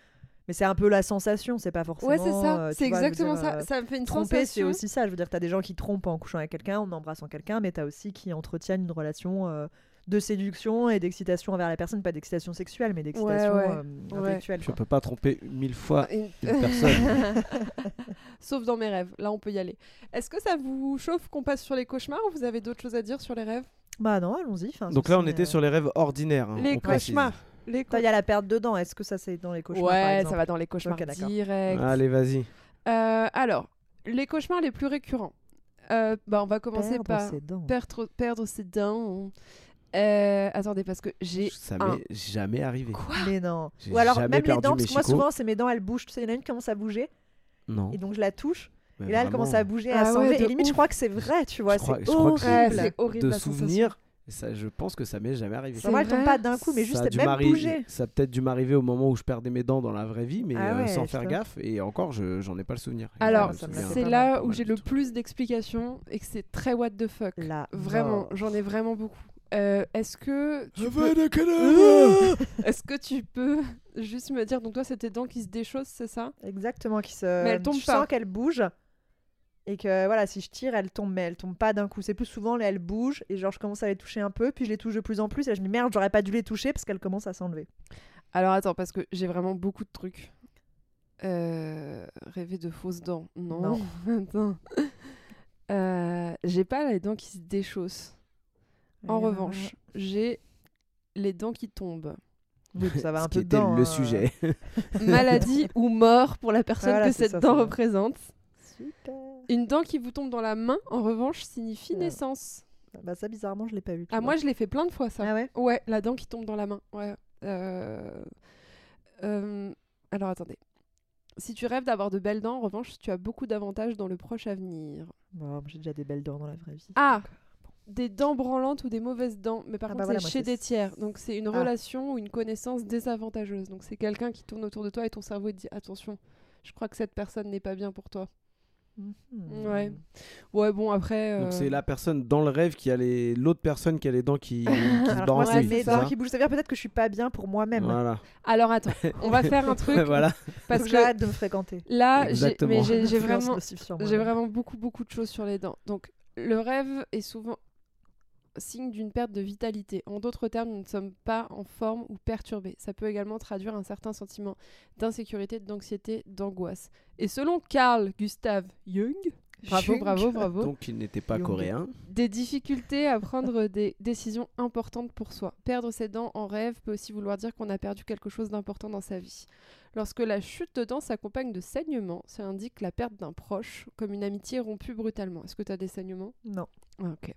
Speaker 1: mais c'est un peu la sensation, c'est pas forcément.
Speaker 3: Ouais, c'est ça.
Speaker 1: tu
Speaker 3: c'est exactement
Speaker 1: dire,
Speaker 3: ça. Ça me fait une
Speaker 1: Tromper, c'est aussi ça. Je veux dire, t'as des gens qui trompent en couchant avec quelqu'un, en embrassant quelqu'un, mais t'as aussi qui entretiennent une relation de séduction et d'excitation envers la personne, pas d'excitation sexuelle, mais d'excitation
Speaker 3: ouais.
Speaker 1: euh,
Speaker 3: Ouais.
Speaker 1: intellectuelle.
Speaker 2: Je
Speaker 1: quoi.
Speaker 2: peux pas tromper mille fois
Speaker 3: Une-
Speaker 2: une personne.
Speaker 3: Sauf dans mes rêves. Là, on peut y aller. Est-ce que ça vous chauffe qu'on passe sur les cauchemars ou vous avez d'autres choses à dire sur les rêves?
Speaker 1: Bah non, allons-y.
Speaker 2: Donc là, on était
Speaker 1: euh,
Speaker 2: sur les rêves ordinaires. hein,
Speaker 3: Les cauchemars. Les
Speaker 1: il y a la perte dedans. Est-ce que ça, c'est dans les cauchemars
Speaker 3: ouais, ça va dans les cauchemars
Speaker 1: Ok, d'accord.
Speaker 3: directs.
Speaker 2: Allez, vas-y.
Speaker 3: Euh, alors, les cauchemars les plus récurrents. Euh, bah, on va commencer
Speaker 1: Perdre
Speaker 3: par
Speaker 1: ses dents.
Speaker 3: perdre, perdre ses dents. Euh, attendez, parce que j'ai.
Speaker 2: Ça
Speaker 3: un-
Speaker 2: m'est jamais arrivé.
Speaker 3: Quoi
Speaker 1: Mais non. Ou alors même les dents, parce que moi souvent c'est mes dents, elles bougent. Tu sais, il y en a une qui commence à bouger
Speaker 2: Non.
Speaker 1: et donc je la touche
Speaker 2: mais
Speaker 1: et là elle commence à bouger,
Speaker 3: Ah
Speaker 1: à
Speaker 3: ouais,
Speaker 1: s'enlever.
Speaker 3: de
Speaker 1: et limite je crois que c'est vrai, tu vois. C'est horrible.
Speaker 3: Ouais, c'est horrible.
Speaker 2: De souvenirs, ça, je pense que ça m'est jamais arrivé.
Speaker 1: Moi, elles tombent
Speaker 3: vrai
Speaker 1: pas d'un coup, mais juste
Speaker 2: a dû
Speaker 1: même bouger.
Speaker 2: Ça a peut-être dû m'arriver au moment où je perdais mes dents dans la vraie vie, mais
Speaker 1: Ah
Speaker 2: euh,
Speaker 1: ouais,
Speaker 2: sans faire gaffe. Et encore, je j'en ai pas le souvenir.
Speaker 3: Alors,
Speaker 1: fait
Speaker 3: c'est là où j'ai le
Speaker 2: tout.
Speaker 3: plus d'explications et que c'est très what the fuck.
Speaker 1: La
Speaker 3: Vraiment, j'en ai vraiment beaucoup. Euh, Est-ce que tu peux...
Speaker 2: cadavre
Speaker 3: Est-ce que tu peux juste me dire donc toi c'est tes dents qui se déchaussent, c'est ça?
Speaker 1: Exactement, qui se.
Speaker 3: Mais elle tombe
Speaker 1: je
Speaker 3: pas.
Speaker 1: sens qu'elle bouge et que voilà, si je tire, elle tombe, mais elle tombe pas d'un coup. C'est plus souvent là, elle bouge et genre je commence à les toucher un peu, puis je les touche de plus en plus et là, je me dis merde, j'aurais pas dû les toucher parce qu'elles commencent à s'enlever.
Speaker 3: Alors attends parce que j'ai vraiment beaucoup de trucs. Euh, rêver de fausses dents. Non.
Speaker 1: Non.
Speaker 3: attends. Euh, j'ai pas les dents qui se déchaussent. En revanche, j'ai les dents qui tombent.
Speaker 1: oui, ça va
Speaker 2: Ce
Speaker 1: un
Speaker 2: qui
Speaker 1: peu
Speaker 2: était
Speaker 1: dedans.
Speaker 2: le
Speaker 1: hein.
Speaker 2: sujet.
Speaker 3: Maladie ou mort pour la personne
Speaker 1: Voilà,
Speaker 3: que cette
Speaker 1: ça,
Speaker 3: dent représente.
Speaker 1: Super.
Speaker 3: Une dent qui vous tombe dans la main, en revanche, signifie
Speaker 1: Ouais.
Speaker 3: naissance.
Speaker 1: Bah ça, bizarrement, je l'ai pas eu.
Speaker 3: Ah,
Speaker 1: vois.
Speaker 3: moi, je l'ai fait plein de fois, ça.
Speaker 1: Ah ouais?
Speaker 3: Ouais, la dent qui tombe dans la main. Ouais. Euh, euh, Alors attendez. Si tu rêves d'avoir de belles dents, en revanche, tu as beaucoup d'avantages dans le proche avenir.
Speaker 1: Bon, J'ai déjà des belles dents dans la vraie vie.
Speaker 3: Ah Des dents branlantes ou des mauvaises dents, mais par
Speaker 1: Ah
Speaker 3: contre
Speaker 1: bah voilà,
Speaker 3: c'est chez des tiers. Donc c'est une
Speaker 1: Ah.
Speaker 3: relation ou une connaissance désavantageuse. Donc c'est quelqu'un qui tourne autour de toi et ton cerveau te dit attention, je crois que cette personne n'est pas bien pour toi.
Speaker 1: Mhm.
Speaker 3: Ouais. Ouais bon après.
Speaker 2: Donc
Speaker 3: euh,
Speaker 2: c'est la personne dans le rêve qui a les l'autre personne qui a les dents qui, qui se barrent
Speaker 3: ouais,
Speaker 1: dents qui bougent. Ça veut dire peut-être que je suis pas bien pour moi-même.
Speaker 2: Voilà.
Speaker 3: Alors attends, on va faire un truc
Speaker 2: voilà.
Speaker 3: parce
Speaker 1: que
Speaker 3: que
Speaker 1: j'arrête de me fréquenter.
Speaker 3: là j'ai mais j'ai j'ai vraiment J'ai vraiment beaucoup, beaucoup de choses sur les dents. Donc, le rêve est souvent signe d'une perte de vitalité. En d'autres termes, nous ne sommes pas en forme ou perturbés. Ça peut également traduire un certain sentiment d'insécurité, d'anxiété, d'angoisse. Et selon Carl Gustav Jung, bravo,
Speaker 1: Jung.
Speaker 3: bravo, bravo,
Speaker 2: Donc il n'était pas
Speaker 1: Jung.
Speaker 2: coréen.
Speaker 3: des difficultés à prendre des décisions importantes pour soi. Perdre ses dents en rêve peut aussi vouloir dire qu'on a perdu quelque chose d'important dans sa vie. Lorsque la chute de dents s'accompagne de saignements, ça indique la perte d'un proche, comme une amitié rompue brutalement. Est-ce que tu as des saignements?
Speaker 1: Non,
Speaker 3: Ah, Ok.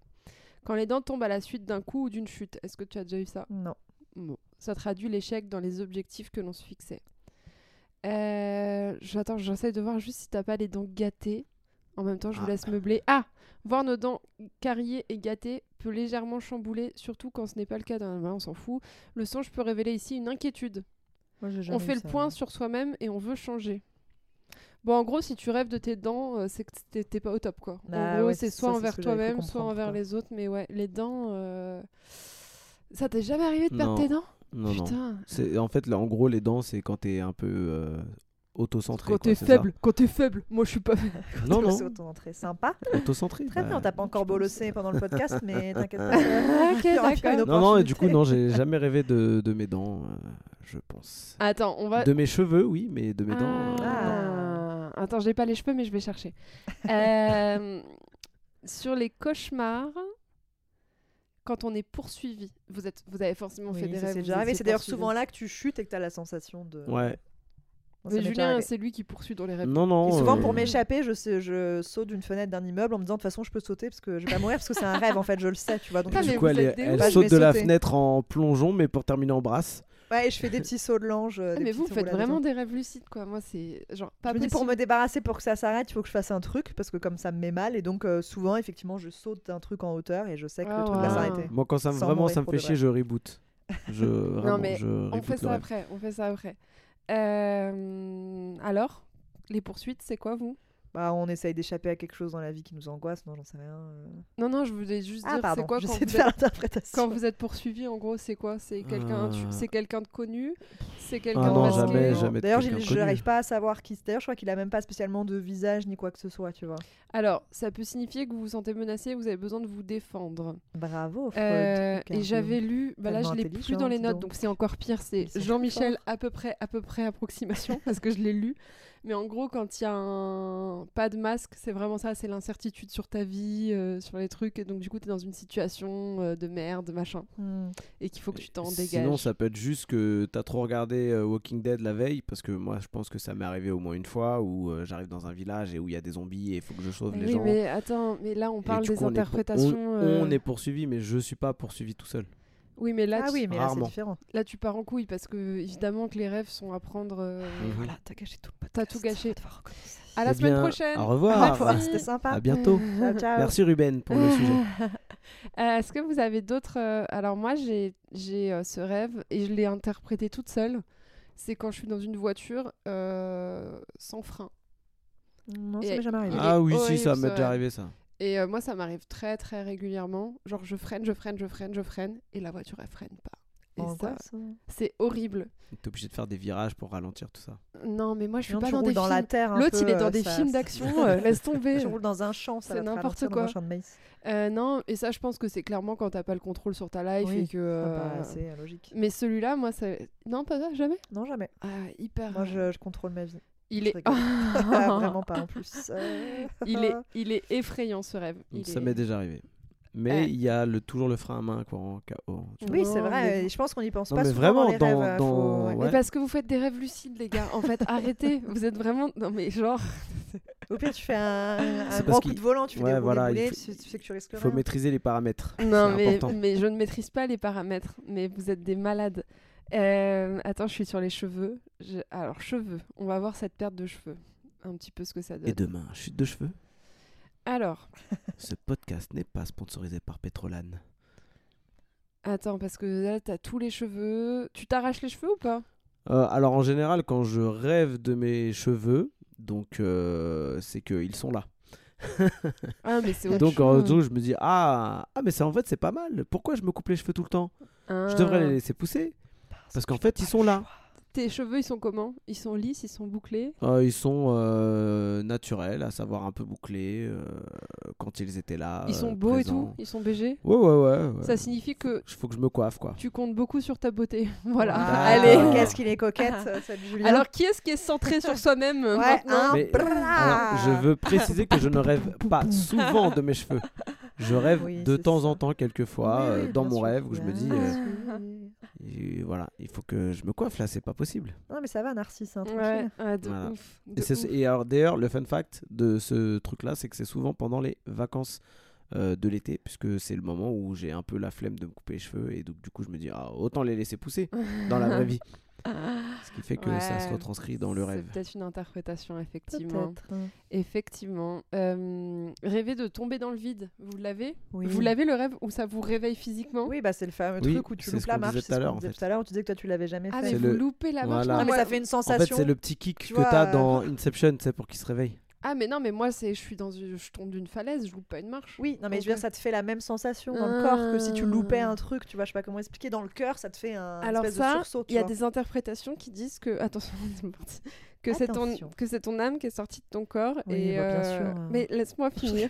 Speaker 3: Quand les dents tombent à la suite d'un coup ou d'une chute, est-ce que tu as déjà eu ça
Speaker 1: non.
Speaker 3: Bon, ça traduit l'échec dans les objectifs que l'on se fixait. Euh, J'attends, j'essaie de voir juste si t'as pas les dents gâtées. En même temps, je vous
Speaker 2: Ah.
Speaker 3: laisse meubler. Ah Voir nos dents carriées et gâtées peut légèrement chambouler, surtout quand ce n'est pas le cas d'un. On s'en fout. Le songe peut révéler ici une inquiétude.
Speaker 1: Moi, j'ai
Speaker 3: On
Speaker 1: jamais
Speaker 3: fait le
Speaker 1: ça.
Speaker 3: point sur soi-même et on veut changer. Bon, en gros, si tu rêves de tes dents, euh, c'est que t'es- pas au top, quoi. En gros,
Speaker 1: ouais,
Speaker 3: c'est soit
Speaker 1: ça,
Speaker 3: envers toi-même, soit envers
Speaker 1: quoi.
Speaker 3: les autres. Mais ouais, les dents. euh, Ça t'est jamais arrivé de perdre
Speaker 2: Non.
Speaker 3: tes dents?
Speaker 2: Non, non.
Speaker 3: Putain.
Speaker 2: C'est en fait là, en gros les dents c'est quand t'es un peu euh, autocentré.
Speaker 3: Quand t'es faible, quand t'es faible, moi je suis pas.
Speaker 2: Non non.
Speaker 1: C'est auto-entrée. Sympa.
Speaker 2: Autocentré.
Speaker 1: Très
Speaker 2: bah,
Speaker 1: bien, on t'a pas encore bolossé pendant le podcast, mais t'inquiète pas.
Speaker 3: Ok, d'accord.
Speaker 2: Non non et du coup non j'ai jamais rêvé de, de mes dents euh, je pense.
Speaker 3: Attends, on va.
Speaker 2: De mes cheveux oui mais de mes dents.
Speaker 1: Ah.
Speaker 3: Attends, j'ai pas les cheveux, mais je vais chercher. Euh, Sur les cauchemars, quand on est poursuivi, vous, êtes, vous avez forcément fait des
Speaker 1: ça
Speaker 3: rêves.
Speaker 1: c'est déjà arrivé. C'est d'ailleurs souvent là que tu chutes et que t'as la sensation de.
Speaker 2: Ouais.
Speaker 3: Mais Julien, c'est lui qui poursuit dans les rêves.
Speaker 2: Non non.
Speaker 1: Et souvent,
Speaker 2: euh,
Speaker 1: pour m'échapper, je, sais- je saute d'une fenêtre d'un immeuble en me disant de toute façon, je peux sauter parce que je vais pas mourir parce que c'est un rêve en fait, je le sais, tu vois. Donc,
Speaker 3: Ah,
Speaker 1: je-
Speaker 2: Du coup, elle,
Speaker 1: je
Speaker 2: saute de la fenêtre en plongeon, mais pour terminer en brasse.
Speaker 1: Ouais, et je fais des petits sauts de l'ange. euh,
Speaker 3: Ah, mais vous, vous faites vraiment des rêves lucides, quoi. Moi, c'est genre pas
Speaker 1: Je me dis pour me débarrasser, pour que ça s'arrête, il faut que je fasse un truc parce que comme ça me met mal. Et donc, euh, souvent, effectivement, je saute d'un truc en hauteur et je sais que le truc va s'arrêter.
Speaker 2: Moi, quand ça me, vraiment ça me fait chier, je reboot. Je, vraiment,
Speaker 3: mais
Speaker 2: je
Speaker 3: On fait ça
Speaker 2: rêve.
Speaker 3: après. On fait ça après. Euh, Alors, les poursuites, c'est quoi, vous?
Speaker 1: Bah, on essaye d'échapper à quelque chose dans la vie qui nous angoisse. Non, j'en sais rien. euh.
Speaker 3: Non, non, je voulais juste
Speaker 1: Ah,
Speaker 3: dire, c'est quoi quand
Speaker 1: J'essaie de
Speaker 3: vous
Speaker 1: faire
Speaker 3: êtes-
Speaker 1: l'interprétation.
Speaker 3: Quand vous êtes poursuivi, en gros, c'est quoi? C'est quelqu'un,
Speaker 2: Euh.
Speaker 3: c'est quelqu'un de connu, c'est quelqu'un
Speaker 2: Ah
Speaker 3: de
Speaker 2: non,
Speaker 3: masqué
Speaker 2: jamais, jamais.
Speaker 1: D'ailleurs, je n'arrive pas à savoir qui. D'ailleurs, je crois qu'il a même pas spécialement de visage ni quoi que ce soit, tu vois.
Speaker 3: Alors, ça peut signifier que vous vous sentez menacé, vous avez besoin de vous défendre.
Speaker 1: Bravo, Freud.
Speaker 3: Euh, et j'avais lu, bah là je
Speaker 1: tellement
Speaker 3: l'ai plus dans les notes,
Speaker 1: donc.
Speaker 3: c'est encore pire. C'est
Speaker 1: C'est
Speaker 3: Jean-Michel à peu près, à peu près approximation parce que je l'ai lu. Mais en gros, quand il y a un pas de masque, c'est vraiment ça, c'est l'incertitude sur ta vie, euh, sur les trucs, et donc du coup tu es dans une situation euh, de merde, machin,
Speaker 1: Hmm.
Speaker 3: et qu'il faut que tu t'en
Speaker 2: Sinon,
Speaker 3: dégages.
Speaker 2: ça peut être juste que t'as trop regardé euh, Walking Dead la veille, parce que moi, je pense que ça m'est arrivé au moins une fois où euh, j'arrive dans un village et où il y a des zombies et il faut que je sauve les
Speaker 3: oui,
Speaker 2: gens.
Speaker 3: mais attends, mais là on parle des
Speaker 2: coup, on est pour-
Speaker 3: interprétations.
Speaker 2: On,
Speaker 3: euh,
Speaker 2: on est poursuivi, mais je suis pas poursuivi tout seul.
Speaker 3: Oui, mais là,
Speaker 1: Ah
Speaker 3: tu...
Speaker 1: oui, mais là, c'est différent.
Speaker 3: là tu pars en couille parce que évidemment que les rêves sont à prendre. euh,
Speaker 2: Mhm.
Speaker 1: Voilà, t'as gâché tout le podcast.
Speaker 3: T'as tout gâché. À la
Speaker 2: Eh
Speaker 3: semaine
Speaker 2: bien,
Speaker 3: prochaine.
Speaker 2: Au revoir.
Speaker 1: Ah. C'était sympa.
Speaker 2: À bientôt.
Speaker 1: Ciao, ciao.
Speaker 2: Merci Ruben pour le sujet.
Speaker 3: Euh, Est-ce que vous avez d'autres euh, Alors moi j'ai j'ai euh, ce rêve et je l'ai interprété toute seule. C'est quand je suis dans une voiture euh, sans frein.
Speaker 1: Non,
Speaker 3: Et-
Speaker 1: ça m'est jamais arrivé.
Speaker 2: Ah oui, si, ça m'est déjà arrivé ça.
Speaker 3: Et euh, moi ça m'arrive très très régulièrement. Genre je freine, je freine, je freine, je freine et la voiture elle freine pas. Et ça,
Speaker 1: Angoisse, hein.
Speaker 3: c'est horrible.
Speaker 2: T'es obligé de faire des virages pour ralentir tout ça.
Speaker 3: Non mais moi je suis pas dans des
Speaker 1: dans la
Speaker 3: films.
Speaker 1: terre. un
Speaker 3: L'autre
Speaker 1: peu,
Speaker 3: il est dans
Speaker 1: euh,
Speaker 3: des
Speaker 1: ça-
Speaker 3: films d'action, euh, laisse tomber.
Speaker 1: Tu roules dans un champ, ça
Speaker 3: C'est n'importe
Speaker 1: ralentir dans un
Speaker 3: quoi.
Speaker 1: champ de maïs.
Speaker 3: Euh, non et ça je pense que c'est clairement quand t'as pas le contrôle sur ta life
Speaker 1: Oui.
Speaker 3: et que.
Speaker 1: Ah
Speaker 3: euh,
Speaker 1: bah, c'est logique.
Speaker 3: Mais celui-là moi ça. Non pas ça jamais?
Speaker 1: Non, jamais.
Speaker 3: Ah, hyper.
Speaker 1: Moi, je, je contrôle ma vie.
Speaker 3: Il est.
Speaker 1: Ah, Vraiment pas en plus. Euh,
Speaker 3: il est, il est effrayant ce rêve. Il
Speaker 2: ça
Speaker 3: est-
Speaker 2: m'est déjà arrivé. Mais
Speaker 3: Ouais.
Speaker 2: il y a le, toujours le frein à main quoi, en vois.
Speaker 1: Oui, c'est vrai.
Speaker 3: mais-
Speaker 1: Je pense qu'on y pense
Speaker 2: Non,
Speaker 1: pas
Speaker 2: mais
Speaker 1: souvent
Speaker 2: vraiment,
Speaker 1: dans les
Speaker 2: dans-
Speaker 1: rêves.
Speaker 2: dans-
Speaker 1: faut- ouais.
Speaker 2: ouais.
Speaker 3: Mais parce que vous faites des rêves lucides, les gars. En fait, arrêtez. Vous êtes vraiment. Non, mais genre.
Speaker 1: Au pire, tu fais un, un grand coup de volant, tu fais
Speaker 2: Ouais,
Speaker 1: des
Speaker 2: voilà,
Speaker 1: roulés
Speaker 2: il faut-
Speaker 1: tu, tu sais que tu risques
Speaker 2: Il faut
Speaker 1: rien.
Speaker 2: maîtriser les paramètres.
Speaker 3: Non, mais, mais je ne maîtrise pas les paramètres. Mais vous êtes des malades. Euh, attends, je suis sur les cheveux. Je- Alors, cheveux. On va voir cette perte de cheveux. Un petit peu ce que ça donne.
Speaker 2: Et demain, chute de cheveux
Speaker 3: Alors,
Speaker 2: Ce podcast n'est pas sponsorisé par Petrolan.
Speaker 3: attends, parce que là, t'as tous les cheveux. Tu t'arraches les cheveux ou pas?
Speaker 2: Euh, alors en général, quand je rêve de mes cheveux, donc euh, c'est qu'ils sont là.
Speaker 3: Ah, mais c'est
Speaker 2: Donc en gros, je me dis ah ah mais c'est en fait c'est pas mal. Pourquoi je me coupe les cheveux tout le temps? Je devrais les laisser pousser. Parce qu'en fait, ils sont là.
Speaker 3: Tes cheveux, ils sont comment? Ils sont lisses, ils sont bouclés?
Speaker 2: Euh, ils sont euh, naturels, à savoir un peu bouclés euh, quand ils étaient là.
Speaker 3: Ils sont
Speaker 2: euh,
Speaker 3: beaux et tout? Ils sont BG
Speaker 2: Ouais ouais ouais. ouais.
Speaker 3: Ça signifie que
Speaker 2: Il faut que je me coiffe quoi.
Speaker 3: tu comptes beaucoup sur ta beauté. voilà.
Speaker 1: Ah,
Speaker 3: Allez.
Speaker 1: Qu'est-ce qu'il est coquette, euh, cette Julien.
Speaker 3: Alors, qui est-ce qui est centré sur soi-même
Speaker 1: ouais,
Speaker 3: maintenant?
Speaker 1: un
Speaker 2: Mais-
Speaker 1: bras.
Speaker 2: Alors, je veux préciser que je ne rêve pas souvent de mes cheveux. Je rêve
Speaker 1: Oui,
Speaker 2: de temps
Speaker 1: ça.
Speaker 2: en temps, quelquefois,
Speaker 1: Oui,
Speaker 2: euh,
Speaker 1: oui,
Speaker 2: dans mon
Speaker 1: sûr.
Speaker 2: rêve, où je me dis,
Speaker 1: Bien
Speaker 2: euh, et voilà, il faut que je me coiffe là, c'est pas possible.
Speaker 1: Non, mais ça va, Narcisse, hein,
Speaker 3: Ouais, ah, de
Speaker 2: Voilà.
Speaker 3: ouf.
Speaker 2: Et,
Speaker 3: de
Speaker 2: c'est-
Speaker 3: ouf.
Speaker 2: et alors d'ailleurs, le fun fact de ce truc-là, c'est que c'est souvent pendant les vacances euh, de l'été, puisque c'est le moment où j'ai un peu la flemme de me couper les cheveux, et donc du coup je me dis, ah, autant les laisser pousser dans la vraie vie. Ce qui fait que ça se retranscrit dans le rêve.
Speaker 3: C'est peut-être une interprétation, effectivement.
Speaker 1: Peut-être. hein.
Speaker 3: Effectivement. Euh, rêver de tomber dans le vide, vous l'avez?
Speaker 1: Oui.
Speaker 3: Vous l'avez le rêve où ça vous réveille physiquement?
Speaker 1: Oui, bah c'est le fameux
Speaker 2: Oui,
Speaker 1: truc où tu
Speaker 2: c'est
Speaker 1: loupes la marche.
Speaker 2: disait
Speaker 1: C'est
Speaker 2: tout à
Speaker 1: ce
Speaker 2: l'heure,
Speaker 1: qu'on
Speaker 2: en
Speaker 1: disait tout à l'heure. où Tu disais que toi tu l'avais jamais
Speaker 3: Ah,
Speaker 1: fait.
Speaker 3: mais
Speaker 2: C'est
Speaker 3: vous
Speaker 2: le-
Speaker 3: loupez la marche
Speaker 2: Voilà.
Speaker 1: Non,
Speaker 3: Ah,
Speaker 1: mais ça fait une
Speaker 2: En
Speaker 1: sensation.
Speaker 2: fait, c'est le petit kick
Speaker 1: tu
Speaker 2: que t'as
Speaker 1: euh,
Speaker 2: dans Inception, tu sais, pour qu'il se réveille.
Speaker 3: Ah, mais non, mais moi, c'est je suis dans une... je tombe d'une falaise, je loupe pas une marche.
Speaker 1: Oui, non, mais je veux dire, ça te fait la même sensation dans le corps que si tu loupais
Speaker 3: Ah.
Speaker 1: un truc, tu vois, je sais pas comment expliquer, dans le cœur, ça te fait un
Speaker 3: Alors
Speaker 1: espèce
Speaker 3: ça,
Speaker 1: de sursaut.
Speaker 3: Il y a des interprétations qui disent que attention, c'est parti. que c'est ton que c'est ton âme qui est sortie de ton corps
Speaker 1: Oui,
Speaker 3: et
Speaker 1: bah, bien
Speaker 3: euh,
Speaker 1: sûr, hein.
Speaker 3: mais laisse-moi finir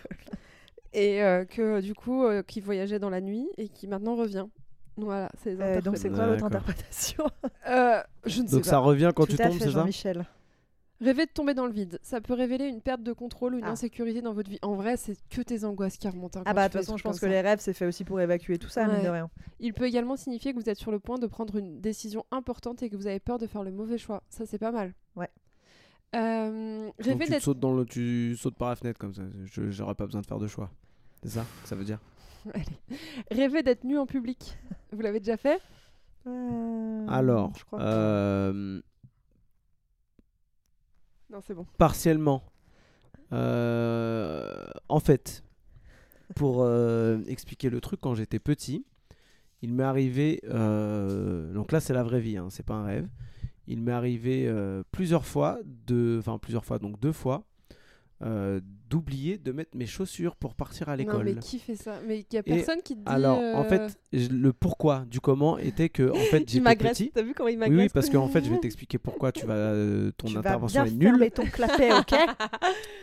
Speaker 3: et euh, que du coup euh, qui voyageait dans la nuit et qui maintenant revient. Voilà, c'est
Speaker 1: Euh, donc c'est quoi l'autre interprétation?
Speaker 3: Euh, je ne sais
Speaker 2: Donc
Speaker 3: pas.
Speaker 2: ça revient quand
Speaker 1: Tout
Speaker 2: tu
Speaker 1: à
Speaker 2: tombes, c'est ça?
Speaker 1: Jean-Michel.
Speaker 3: Rêver de tomber dans le vide, ça peut révéler une perte de contrôle ou une
Speaker 1: Ah.
Speaker 3: insécurité dans votre vie. En vrai, c'est que tes angoisses qui remontent. hein,
Speaker 1: Ah bah de toute façon, je pense que les rêves c'est fait aussi pour évacuer tout ça, mine de rien.
Speaker 3: Il peut également signifier que vous êtes sur le point de prendre une décision importante et que vous avez peur de faire le mauvais choix. Ça, c'est pas mal.
Speaker 1: Ouais.
Speaker 3: Euh,
Speaker 2: Donc
Speaker 3: rêver
Speaker 2: tu,
Speaker 3: d'être
Speaker 2: sautes dans le, tu sautes par la fenêtre comme ça. Je- J'aurais pas besoin de faire de choix. C'est ça que ça veut dire?
Speaker 3: Allez. Rêver d'être nu en public. Vous l'avez déjà fait?
Speaker 1: Euh,
Speaker 2: Alors,
Speaker 1: je crois que-
Speaker 2: euh, Partiellement. Euh, en fait, pour euh, expliquer le truc, quand j'étais petit, il m'est arrivé. euh, donc là, c'est la vraie vie, hein, c'est pas un rêve. Il m'est arrivé plusieurs fois, enfin plusieurs fois, donc deux fois, euh, d'oublier de mettre mes chaussures pour partir à l'école.
Speaker 3: mais qui fait ça? Mais il y a
Speaker 2: Et
Speaker 3: personne qui te dit.
Speaker 2: Alors, en
Speaker 3: euh,
Speaker 2: fait, le pourquoi du comment était que, en fait,
Speaker 3: il
Speaker 2: j'étais petit.
Speaker 3: T'as vu comment il m'agresse
Speaker 2: oui, parce qu'en fait, je vais t'expliquer pourquoi tu vas, euh, ton
Speaker 1: tu vas
Speaker 2: intervention
Speaker 1: bien
Speaker 2: est nulle.
Speaker 1: ton clapet, ok?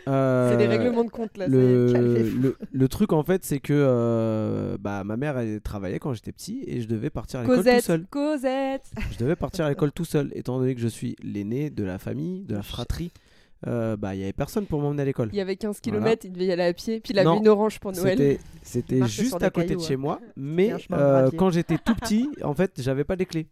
Speaker 2: Euh,
Speaker 3: C'est des règlements de compte là.
Speaker 2: le, le, le truc en fait c'est que bah, ma mère elle travaillait quand j'étais petit et je devais partir à l'école tout seul.
Speaker 3: Cosette.
Speaker 2: Je devais partir à l'école tout seul étant donné que je suis l'aîné de la famille, de la fratrie. Euh, bah il y avait personne pour m'emmener à l'école.
Speaker 3: Il y avait 15
Speaker 2: Voilà.
Speaker 3: km, il devait y aller à pied, puis il
Speaker 2: Non,
Speaker 3: une orange pour Noël.
Speaker 2: C'était juste
Speaker 1: des
Speaker 2: à côté
Speaker 1: cailloux,
Speaker 2: de chez
Speaker 1: hein.
Speaker 2: moi, mais euh, quand j'étais tout petit, en fait, j'avais pas les clés.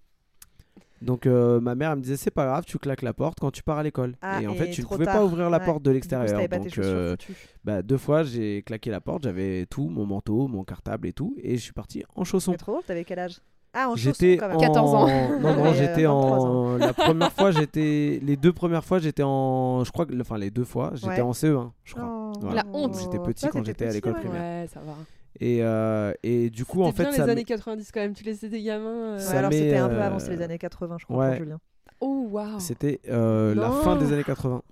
Speaker 2: Donc euh, ma mère elle me disait c'est pas grave, tu claques la porte quand tu pars à l'école.
Speaker 1: Ah,
Speaker 2: et en
Speaker 1: et
Speaker 2: fait, tu ne pouvais pas ouvrir la
Speaker 1: Ouais.
Speaker 2: porte de l'extérieur. Donc euh, bah, deux fois, j'ai claqué la porte, j'avais tout, mon manteau, mon cartable et tout, et je suis parti en chaussons.
Speaker 1: Mais trop t'avais quel âge? Ah, en
Speaker 2: J'étais
Speaker 1: quand même.
Speaker 2: en
Speaker 3: 14 ans.
Speaker 2: Non non, j'étais
Speaker 1: euh, 23
Speaker 2: en la première fois, j'étais les deux premières fois, j'étais en je crois que enfin les deux fois, j'étais
Speaker 1: Ouais.
Speaker 2: en CE1, je crois.
Speaker 1: Oh.
Speaker 2: Voilà.
Speaker 3: La honte.
Speaker 2: J'étais petit quand j'étais à l'école
Speaker 1: ouais.
Speaker 2: primaire.
Speaker 3: Ouais, ça va.
Speaker 2: Et euh, et du coup en
Speaker 3: C'était
Speaker 2: fait
Speaker 3: bien
Speaker 2: ça
Speaker 3: les années 90 quand même, tu laissais des gamins. euh,
Speaker 1: alors c'était un peu
Speaker 2: euh,
Speaker 1: avant, c'est les années 80, je crois, pour Julien.
Speaker 3: Oh waouh.
Speaker 2: c'était euh, la fin des années 80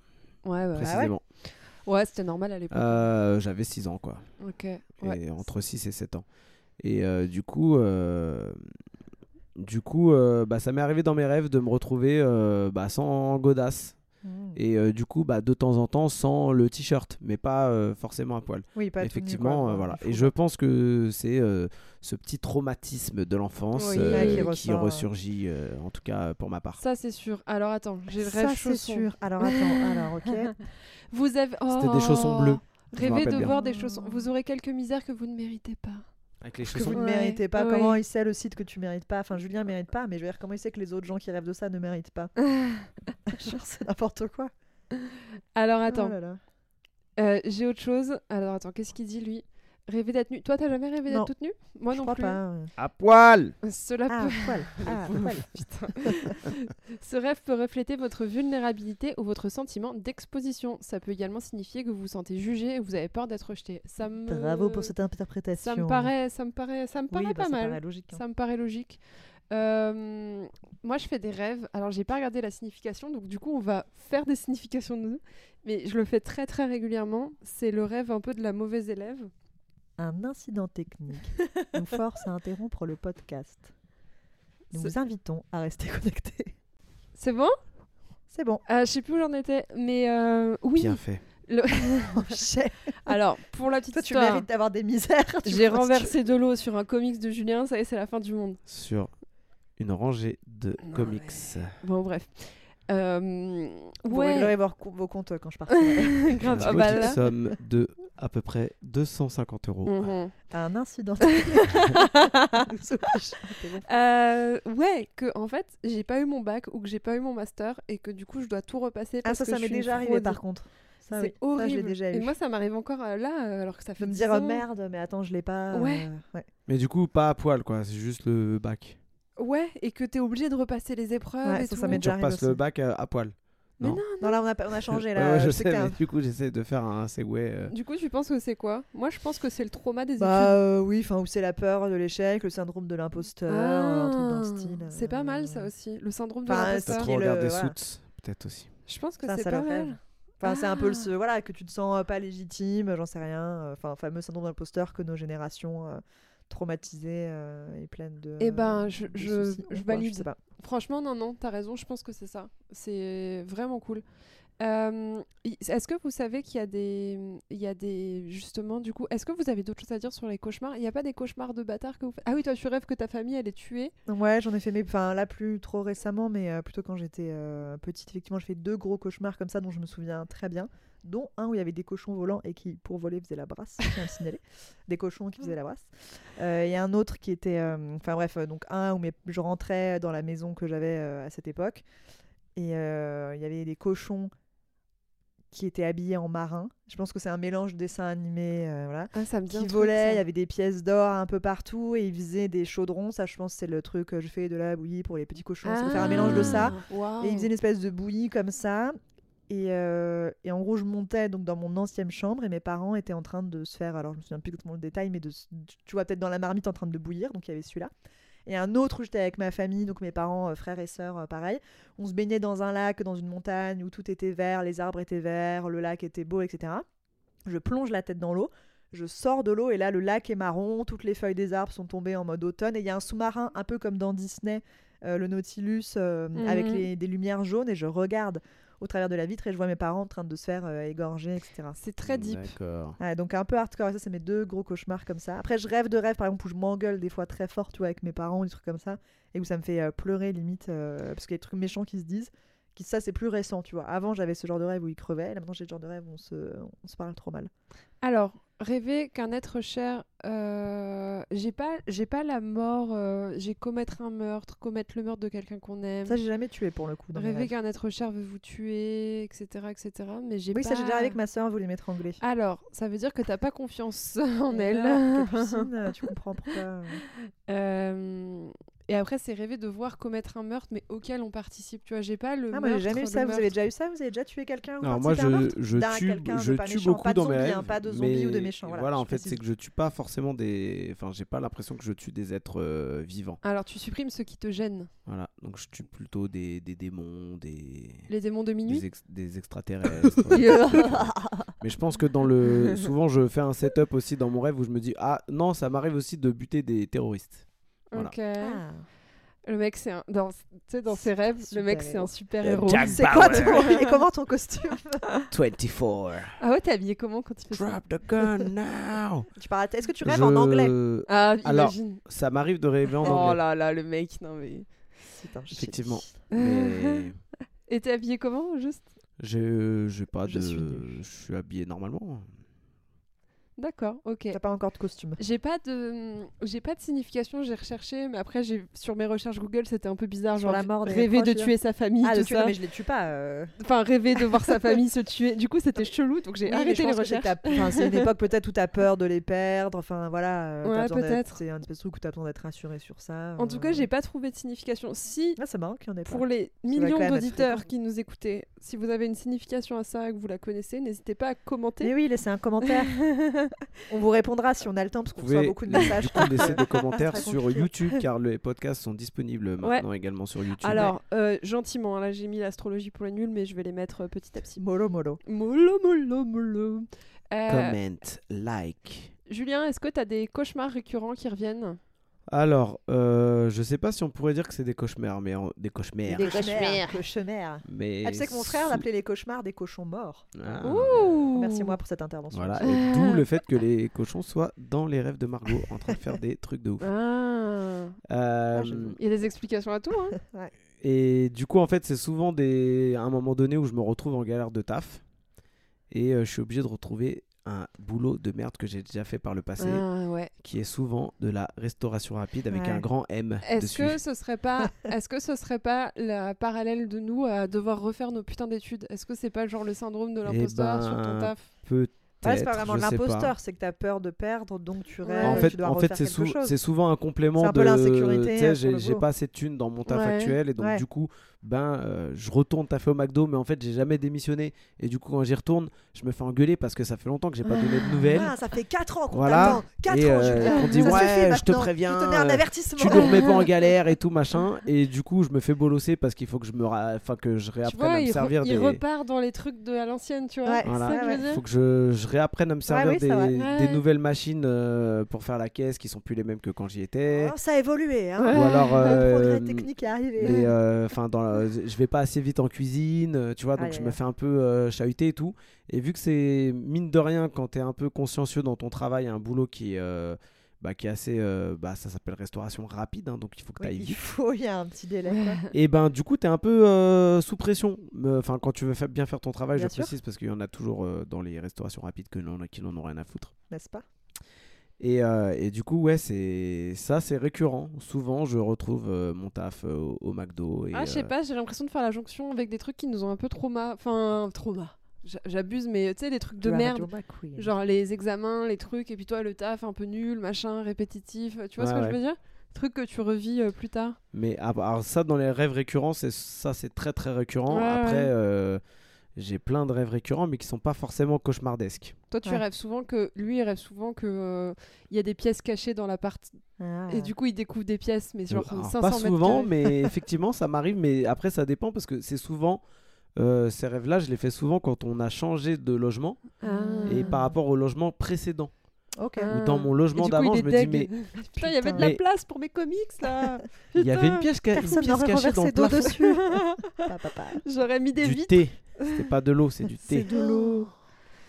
Speaker 3: Ouais, ouais.
Speaker 2: précisément.
Speaker 3: Ouais, c'était normal à l'époque.
Speaker 2: Euh, j'avais 6 ans quoi.
Speaker 3: Ok. Ouais.
Speaker 2: et entre 6 et 7 ans. Et euh, du coup, euh, du coup euh, bah, ça m'est arrivé dans mes rêves de me retrouver euh, bah, sans godasse.
Speaker 1: Mm.
Speaker 2: Et euh, du coup, bah, de temps en temps, sans le t-shirt, mais pas euh, forcément à poil.
Speaker 1: Oui, pas
Speaker 2: Effectivement,
Speaker 1: quoi,
Speaker 2: euh, voilà. Et je pense que c'est euh, ce petit traumatisme de l'enfance
Speaker 3: Oui.
Speaker 2: euh,
Speaker 1: qui
Speaker 2: qui,
Speaker 1: ressort,
Speaker 2: ressurgit, euh, en tout cas pour ma part.
Speaker 3: Ça, c'est sûr. Alors attends, j'ai le
Speaker 1: Ça,
Speaker 3: rêve
Speaker 1: c'est
Speaker 3: chaussons.
Speaker 1: sûr. Alors attends, alors ok.
Speaker 3: Vous avez.
Speaker 2: C'était des chaussons
Speaker 3: Oh.
Speaker 2: bleus. me
Speaker 3: Rêvez de
Speaker 2: bien.
Speaker 3: voir des chaussons. Vous aurez quelques misères que vous ne méritez pas.
Speaker 2: Avec les
Speaker 1: que vous ne
Speaker 3: Ouais,
Speaker 1: méritez pas.
Speaker 3: ouais.
Speaker 1: Comment il sait le site que tu mérites pas? Enfin, Julien mérite pas, mais je veux dire, comment il sait que les autres gens qui rêvent de ça ne méritent pas? Genre, c'est n'importe quoi.
Speaker 3: Alors
Speaker 1: Oh
Speaker 3: attends.
Speaker 1: là là.
Speaker 3: Euh, J'ai autre chose. Alors attends, qu'est-ce qu'il dit lui? Rêver d'être nu. Toi, t'as jamais rêvé d'être
Speaker 1: Non.
Speaker 3: toute nue? Moi
Speaker 1: Je
Speaker 3: non plus.
Speaker 1: pas. ouais.
Speaker 2: À poil
Speaker 3: Cela
Speaker 1: Ah,
Speaker 3: peut...
Speaker 1: poil. Ah, poil.
Speaker 3: Putain. Ce rêve peut refléter votre vulnérabilité ou votre sentiment d'exposition. Ça peut également signifier que vous vous sentez jugé et que vous avez peur d'être rejeté. Ça me...
Speaker 1: Bravo pour cette interprétation.
Speaker 3: Ça me paraît, ça me paraît, ça me
Speaker 1: Oui,
Speaker 3: paraît
Speaker 1: bah,
Speaker 3: pas
Speaker 1: ça
Speaker 3: mal.
Speaker 1: paraît logique. hein.
Speaker 3: Ça me paraît logique. Euh, moi, je fais des rêves. Alors, j'ai pas regardé la signification, donc du coup, on va faire des significations nous. Mais je le fais très très régulièrement. C'est le rêve un peu de la mauvaise élève.
Speaker 1: Un incident technique nous force à interrompre le podcast. Nous vous invitons à rester connectés.
Speaker 3: C'est bon?
Speaker 1: C'est bon.
Speaker 3: euh, Je sais plus où j'en étais, mais euh, oui.
Speaker 2: Bien fait.
Speaker 3: le-
Speaker 1: Oh.
Speaker 3: Alors, pour la petite
Speaker 1: Toi, tu
Speaker 3: histoire,
Speaker 1: mérites d'avoir des misères. tu
Speaker 3: j'ai renversé de l'eau sur un comics de Julien. Ça y est, c'est la fin du monde.
Speaker 2: Sur une rangée de
Speaker 3: Non,
Speaker 2: comics.
Speaker 3: Bon, bref. Euh,
Speaker 1: tu- Vous
Speaker 3: ouais.
Speaker 1: réglerez vos, co- vos comptes euh, quand je partirai.
Speaker 3: Grave.
Speaker 2: Une
Speaker 3: Ah, bah là.
Speaker 2: somme de à peu près 250 euros.
Speaker 3: Mhm.
Speaker 1: Un incident.
Speaker 3: Euh, ouais, que en fait, j'ai pas eu mon bac ou que j'ai pas eu mon master et que du coup, je dois tout repasser.
Speaker 1: Ah,
Speaker 3: Parce
Speaker 1: ça,
Speaker 3: que
Speaker 1: ça
Speaker 3: je
Speaker 1: m'est déjà arrivé par contre. Ça,
Speaker 3: C'est
Speaker 1: oui.
Speaker 3: horrible.
Speaker 1: Ça, déjà.
Speaker 3: Et moi, ça m'arrive encore euh, là, euh, alors que ça fait
Speaker 1: de me
Speaker 3: 10
Speaker 1: dire oh,
Speaker 3: ans.
Speaker 1: merde, mais attends, je l'ai pas.
Speaker 3: Ouais.
Speaker 1: euh, ouais.
Speaker 2: Mais du coup, pas à poil, quoi. C'est juste le bac.
Speaker 3: Ouais, et que t'es obligé de repasser les épreuves
Speaker 1: Ouais,
Speaker 3: et
Speaker 1: ça,
Speaker 3: tout.
Speaker 1: ça m'est
Speaker 2: Tu
Speaker 1: déjà arrivé
Speaker 2: repasses le
Speaker 1: aussi.
Speaker 2: bac à, à poil.
Speaker 3: Mais
Speaker 2: non.
Speaker 3: non,
Speaker 1: Non, là, on a, on a changé. Là,
Speaker 2: ouais, je
Speaker 1: sais
Speaker 2: sais,
Speaker 1: que t'as
Speaker 2: mais
Speaker 1: un-
Speaker 2: du coup, j'essaie de faire un segway. euh.
Speaker 3: Du coup, tu penses que c'est quoi? Moi, je pense que c'est le trauma des
Speaker 1: Bah euh, oui, enfin où c'est la peur de l'échec, le syndrome de l'imposteur,
Speaker 3: études.
Speaker 1: un truc dans le
Speaker 3: Ah,
Speaker 1: style.
Speaker 3: C'est pas mal
Speaker 1: euh,
Speaker 3: ça aussi, le syndrome de
Speaker 1: Enfin,
Speaker 2: T'as
Speaker 3: l'imposteur.
Speaker 1: ce
Speaker 2: trop
Speaker 1: est le-
Speaker 2: regardé
Speaker 1: voilà.
Speaker 2: Suits, peut-être aussi.
Speaker 3: Je pense que
Speaker 1: Ça,
Speaker 3: c'est
Speaker 1: ça
Speaker 3: pas
Speaker 1: rêve.
Speaker 3: mal.
Speaker 1: Enfin, c'est un peu le
Speaker 3: Ah.
Speaker 1: ce- voilà que tu te sens euh, pas légitime, j'en sais rien. euh, Enfin, fameux syndrome d'imposteur que nos générations euh, traumatisées euh, et pleines de.
Speaker 3: Eh ben, je- je-
Speaker 1: soucis
Speaker 3: je valide.
Speaker 1: sais pas.
Speaker 3: Franchement, non, non, t'as raison, je pense que c'est ça. C'est vraiment cool. Euh, est-ce que vous savez qu'il y a des, il y a des, justement, du coup, est-ce que vous avez d'autres choses à dire sur les cauchemars? Il n'y a pas des cauchemars de bâtards que vous Ah oui, toi, tu rêves que ta famille, elle est tuée.
Speaker 1: Ouais, j'en ai fait, mais enfin là plus trop récemment, mais euh, plutôt quand j'étais euh, petite. Effectivement, je fais deux gros cauchemars comme ça dont je me souviens très bien, dont un où il y avait des cochons volants et qui, pour voler, faisaient la brasse. Je tiens à le signaler. Des cochons qui faisaient la brasse. Euh, Et un autre qui était, euh, enfin bref, euh, donc un où mes- je rentrais dans la maison que j'avais euh, à cette époque et il y avait des cochons qui étaient habillés en marin. Je pense que c'est un mélange de dessin animé, euh, voilà
Speaker 3: Ah, ça me dit
Speaker 1: qui volait, il y avait des pièces d'or un peu partout et ils faisaient des chaudrons. Ça, je pense, c'est le truc que je fais de la bouillie pour les petits cochons. C'est de faire un mélange de ça?
Speaker 3: Ah.
Speaker 1: Et ils faisaient une espèce de bouillie comme ça. Et, euh, et en gros, je montais donc dans mon ancienne chambre et mes parents étaient en train de se faire, alors je me souviens plus exactement le détail, mais de, tu vois, peut-être dans la marmite en train de bouillir. Donc il y avait celui-là. Et un autre où j'étais avec ma famille, donc mes parents, euh, frères et sœurs, euh, pareil. On se baignait dans un lac, dans une montagne où tout était vert, les arbres étaient verts, le lac était beau, etc. Je plonge la tête dans l'eau. Je sors de l'eau et là le lac est marron, toutes les feuilles des arbres sont tombées en mode automne et il y a un sous-marin un peu comme dans Disney, euh, le Nautilus euh, avec
Speaker 3: Mhm.
Speaker 1: les, des lumières jaunes et je regarde au travers de la vitre et je vois mes parents en train de se faire euh, égorger, etc.
Speaker 3: C'est très deep.
Speaker 2: D'accord.
Speaker 1: Ouais, donc un peu hardcore, ça c'est mes deux gros cauchemars comme ça. Après je rêve de rêves par exemple où je m'engueule des fois très fort tu vois avec mes parents, des trucs comme ça, et où ça me fait euh, pleurer limite, euh, parce qu'il y a des trucs méchants qui se disent, qui ça c'est plus récent tu vois. Avant j'avais ce genre de rêve où ils crevaient, là maintenant j'ai ce genre de rêve où on se, on se parle trop mal.
Speaker 3: Alors, rêver qu'un être cher, euh, j'ai pas, j'ai pas la mort, euh, j'ai commettre un meurtre, commettre le meurtre de quelqu'un qu'on aime.
Speaker 1: Ça j'ai jamais tué pour le coup. Dans
Speaker 3: Rêver qu'un être cher veut vous tuer, etc., etc. Mais j'ai
Speaker 1: Oui
Speaker 3: pas.
Speaker 1: ça j'ai déjà rêvé que ma soeur voulait m'étrangler.
Speaker 3: Alors, ça veut dire que t'as pas confiance en
Speaker 1: Et
Speaker 3: elle.
Speaker 1: tu comprends pourquoi. euh,
Speaker 3: Euh, Et après, c'est rêver de voir commettre un meurtre, mais auquel on participe. Tu vois, j'ai pas le.
Speaker 1: Ah, moi j'ai jamais eu ça. Vous avez déjà eu ça? Vous avez déjà tué quelqu'un ou
Speaker 2: Alors moi,
Speaker 1: à un
Speaker 2: je, je tue, je
Speaker 1: pas
Speaker 2: tue
Speaker 1: méchant,
Speaker 2: beaucoup
Speaker 1: pas de
Speaker 2: dans
Speaker 1: zombie,
Speaker 2: mes
Speaker 1: hein,
Speaker 2: rêves.
Speaker 1: pas de zombie ou de
Speaker 2: mais
Speaker 1: méchant, voilà,
Speaker 2: Voilà,
Speaker 1: je
Speaker 2: en fait, c'est que je tue pas forcément des. Enfin, j'ai pas l'impression que je tue des êtres euh, vivants.
Speaker 3: Alors, tu supprimes ceux qui te gênent.
Speaker 2: Voilà, donc je tue plutôt des, des démons, des.
Speaker 3: Les démons de minuit?
Speaker 2: Des, ex- des extraterrestres. Mais je pense que dans le. Souvent, je fais un setup aussi dans mon rêve où je me dis Ah non, ça m'arrive aussi de buter des terroristes. Voilà.
Speaker 3: Ok.
Speaker 1: Ah.
Speaker 3: Le mec, c'est un. Dans... Tu sais, dans ses rêves, le mec, c'est un super héros.
Speaker 1: C'est quoi ton... Et comment ton costume
Speaker 2: 24.
Speaker 3: Ah ouais, t'es habillé comment quand tu fais ça
Speaker 2: Drop the gun now.
Speaker 1: Tu parles Est-ce que tu rêves
Speaker 2: Je-
Speaker 1: en anglais
Speaker 3: Ah,
Speaker 2: Alors,
Speaker 3: imagine.
Speaker 2: Ça m'arrive de rêver en
Speaker 3: Oh
Speaker 2: anglais.
Speaker 3: là là, le mec, non mais.
Speaker 1: C'est un.
Speaker 2: Effectivement. Mais
Speaker 3: Et t'es habillé comment, juste?
Speaker 2: Je j'ai pas
Speaker 1: Je
Speaker 2: de.
Speaker 1: suis.
Speaker 2: Je suis habillé normalement.
Speaker 3: D'accord, ok.
Speaker 1: T'as pas encore de costume.
Speaker 3: J'ai pas de, j'ai pas de signification. J'ai recherché, mais après, j'ai sur mes recherches Google, c'était un peu bizarre.
Speaker 1: Sur
Speaker 3: genre
Speaker 1: la mort
Speaker 3: rêver de tuer sa famille,
Speaker 1: Ah,
Speaker 3: tout
Speaker 1: de tuer,
Speaker 3: ça.
Speaker 1: mais je les tue pas. euh.
Speaker 3: Enfin, rêver de voir sa famille se tuer. Du coup, c'était chelou, donc j'ai
Speaker 1: Oui,
Speaker 3: arrêté les recherches.
Speaker 1: enfin, c'est une époque peut-être où t'as peur de les perdre. Enfin voilà. euh,
Speaker 3: Ouais, peut-être.
Speaker 1: C'est un espèce de truc où t'as besoin d'être rassuré sur ça.
Speaker 3: En tout cas,
Speaker 1: euh.
Speaker 3: j'ai pas trouvé de signification. Si
Speaker 1: Ah, c'est marrant qu'il en ait
Speaker 3: pour
Speaker 1: pas.
Speaker 3: les
Speaker 1: quand
Speaker 3: millions d'auditeurs qui nous écoutaient, si vous avez une signification à ça, que vous la connaissez, n'hésitez pas à commenter.
Speaker 1: Mais oui, laissez un commentaire. on vous répondra si on a le temps parce qu'on
Speaker 2: Vous
Speaker 1: reçoit beaucoup de messages.
Speaker 2: du coup laisser des commentaires sur. YouTube car les podcasts sont disponibles maintenant également sur YouTube.
Speaker 3: Alors, euh, gentiment, là j'ai mis l'astrologie pour les nuls, mais je vais les mettre euh, petit à petit.
Speaker 1: Mollo, mollo.
Speaker 3: Mollo, mollo, mollo. Euh,
Speaker 2: Comment, like.
Speaker 3: Julien, est-ce que tu as des cauchemars récurrents qui reviennent?
Speaker 2: Alors, euh, je sais pas si on pourrait dire que c'est des cauchemars, mais en- des cauchemars.
Speaker 1: Des cauchemars. Cauchemars.
Speaker 2: Mais
Speaker 1: Ah, tu sais que mon frère
Speaker 2: sous-
Speaker 1: l'appelait les cauchemars des cochons morts.
Speaker 2: Ah.
Speaker 3: Ouh
Speaker 1: Merci moi pour cette intervention.
Speaker 2: Voilà, et d'où le fait que les cochons soient dans les rêves de Margot en train de faire des trucs de ouf.
Speaker 3: Ah.
Speaker 2: Euh,
Speaker 1: j'avoue.
Speaker 3: Il y a des explications à tout, hein
Speaker 2: et du coup, en fait, c'est souvent des... à un moment donné où je me retrouve en galère de taf et euh, je suis obligé de retrouver un boulot de merde que j'ai déjà fait par le passé,
Speaker 3: Ah, ouais.
Speaker 2: qui est souvent de la restauration rapide avec
Speaker 1: Ouais.
Speaker 2: un grand M
Speaker 3: Est-ce que ce serait pas, est-ce que ce serait pas la parallèle de nous à devoir refaire nos putains d'études? Est-ce que c'est pas genre le syndrome de l'imposteur sur ton
Speaker 2: ben,
Speaker 3: taf?
Speaker 2: Peut-être.
Speaker 1: Ouais, c'est pas vraiment l'imposteur, c'est que t'as peur de perdre, donc tu rêves,
Speaker 2: En fait,
Speaker 1: tu dois
Speaker 2: en fait c'est, sou- souvent un complément
Speaker 1: C'est un
Speaker 2: de.
Speaker 1: peu l'insécurité,
Speaker 2: tu sais,
Speaker 1: euh,
Speaker 2: j'ai, pas assez de thunes dans mon taf
Speaker 3: Ouais.
Speaker 2: actuel et donc
Speaker 1: Ouais.
Speaker 2: du coup, ben, euh, je retourne taffer au McDo, mais en fait, j'ai jamais démissionné et du coup, quand j'y retourne, je me fais engueuler parce que ça fait longtemps que j'ai pas donné de nouvelles.
Speaker 1: Ah, ça fait 4 ans qu'on
Speaker 2: Voilà.
Speaker 1: t'attend. 4
Speaker 2: Et,
Speaker 1: ans,
Speaker 2: euh, on dit,
Speaker 1: Ça
Speaker 2: ouais, je te préviens,
Speaker 1: Je te mets un
Speaker 2: euh,
Speaker 1: avertissement.
Speaker 2: tu nous remets pas en galère et tout machin et du coup, je me fais bolosser parce qu'il faut que je me, ra- enfin que je réapprenne
Speaker 3: vois,
Speaker 2: à me servir
Speaker 3: il
Speaker 2: des.
Speaker 3: repart dans les trucs de à l'ancienne, tu vois.
Speaker 1: Ouais,
Speaker 2: Voilà.
Speaker 3: ça
Speaker 1: Ouais,
Speaker 2: faut que je, je réapprenne à me servir
Speaker 1: oui, c'est
Speaker 2: des, des
Speaker 3: Ouais.
Speaker 2: nouvelles machines euh, pour faire la caisse qui sont plus les mêmes que quand j'y étais.
Speaker 1: Oh, ça a évolué. Hein.
Speaker 3: Ouais.
Speaker 2: Ou alors,
Speaker 1: Le
Speaker 2: euh,
Speaker 1: progrès technique est arrivé.
Speaker 2: euh, 'fin, dans la- je vais pas assez vite en cuisine, euh, tu vois, donc
Speaker 1: Aïe,
Speaker 2: je me fais un peu euh, chahuter et tout. Et vu que c'est mine de rien, quand tu es un peu consciencieux dans ton travail, un boulot qui, euh, bah, qui est assez, euh, bah, ça s'appelle restauration rapide, hein, donc il faut que tu ailles
Speaker 1: il
Speaker 2: vite.
Speaker 1: faut, il y a un petit délai.
Speaker 2: Et ben du coup, tu es un peu euh, sous pression. Enfin, quand tu veux bien faire ton travail,
Speaker 1: Bien
Speaker 2: je
Speaker 1: sûr.
Speaker 2: précise, parce qu'il y en a toujours euh, dans les restaurations rapides que n'en- qui n'en ont rien à foutre.
Speaker 1: N'est-ce pas?
Speaker 2: Et, euh, et du coup, ouais, c'est ça, c'est récurrent. Souvent, je retrouve euh, mon taf euh, au, au McDo. Et,
Speaker 3: Ah, je sais
Speaker 2: euh,
Speaker 3: pas, j'ai l'impression de faire la jonction avec des trucs qui nous ont un peu trauma. Enfin, trauma. J'a- J'abuse, mais tu sais, les trucs de
Speaker 1: Tu
Speaker 3: merde. Genre les examens, les trucs, et puis toi, le taf un peu nul, machin, répétitif. Tu vois ce que
Speaker 2: ouais.
Speaker 3: je veux dire? Trucs que tu revis euh, plus tard?
Speaker 2: Mais ah, alors ça, dans les rêves récurrents, c'est ça, c'est très très récurrent.
Speaker 3: Ouais,
Speaker 2: Après,
Speaker 3: ouais.
Speaker 2: Euh, j'ai plein de rêves récurrents, mais qui sont pas forcément cauchemardesques.
Speaker 3: Toi, tu
Speaker 1: Ouais.
Speaker 3: rêves souvent que. Lui, il rêve souvent que. euh, Il y a des pièces cachées dans l'appart.
Speaker 1: Ah.
Speaker 3: Et du coup, il découvre des pièces, mais genre
Speaker 2: Alors,
Speaker 3: 500
Speaker 2: pas souvent, mais effectivement, ça m'arrive. Mais après, ça dépend parce que c'est souvent euh, ces rêves-là, je les fais souvent quand on a changé de logement
Speaker 3: Ah.
Speaker 2: et par rapport au logement précédent.
Speaker 3: Ah.
Speaker 2: Ou dans mon logement d'avant,
Speaker 3: il
Speaker 2: je me dis mais
Speaker 3: Putain, il y avait de la place pour mes comics là
Speaker 2: il y avait une pièce, ca- une pièce cachée dans le plafond.
Speaker 1: dessus.
Speaker 3: J'aurais mis des
Speaker 2: Du
Speaker 3: vitres.
Speaker 2: thé. C'était pas de l'eau, c'est du
Speaker 1: C'est
Speaker 2: thé.
Speaker 1: de l'eau.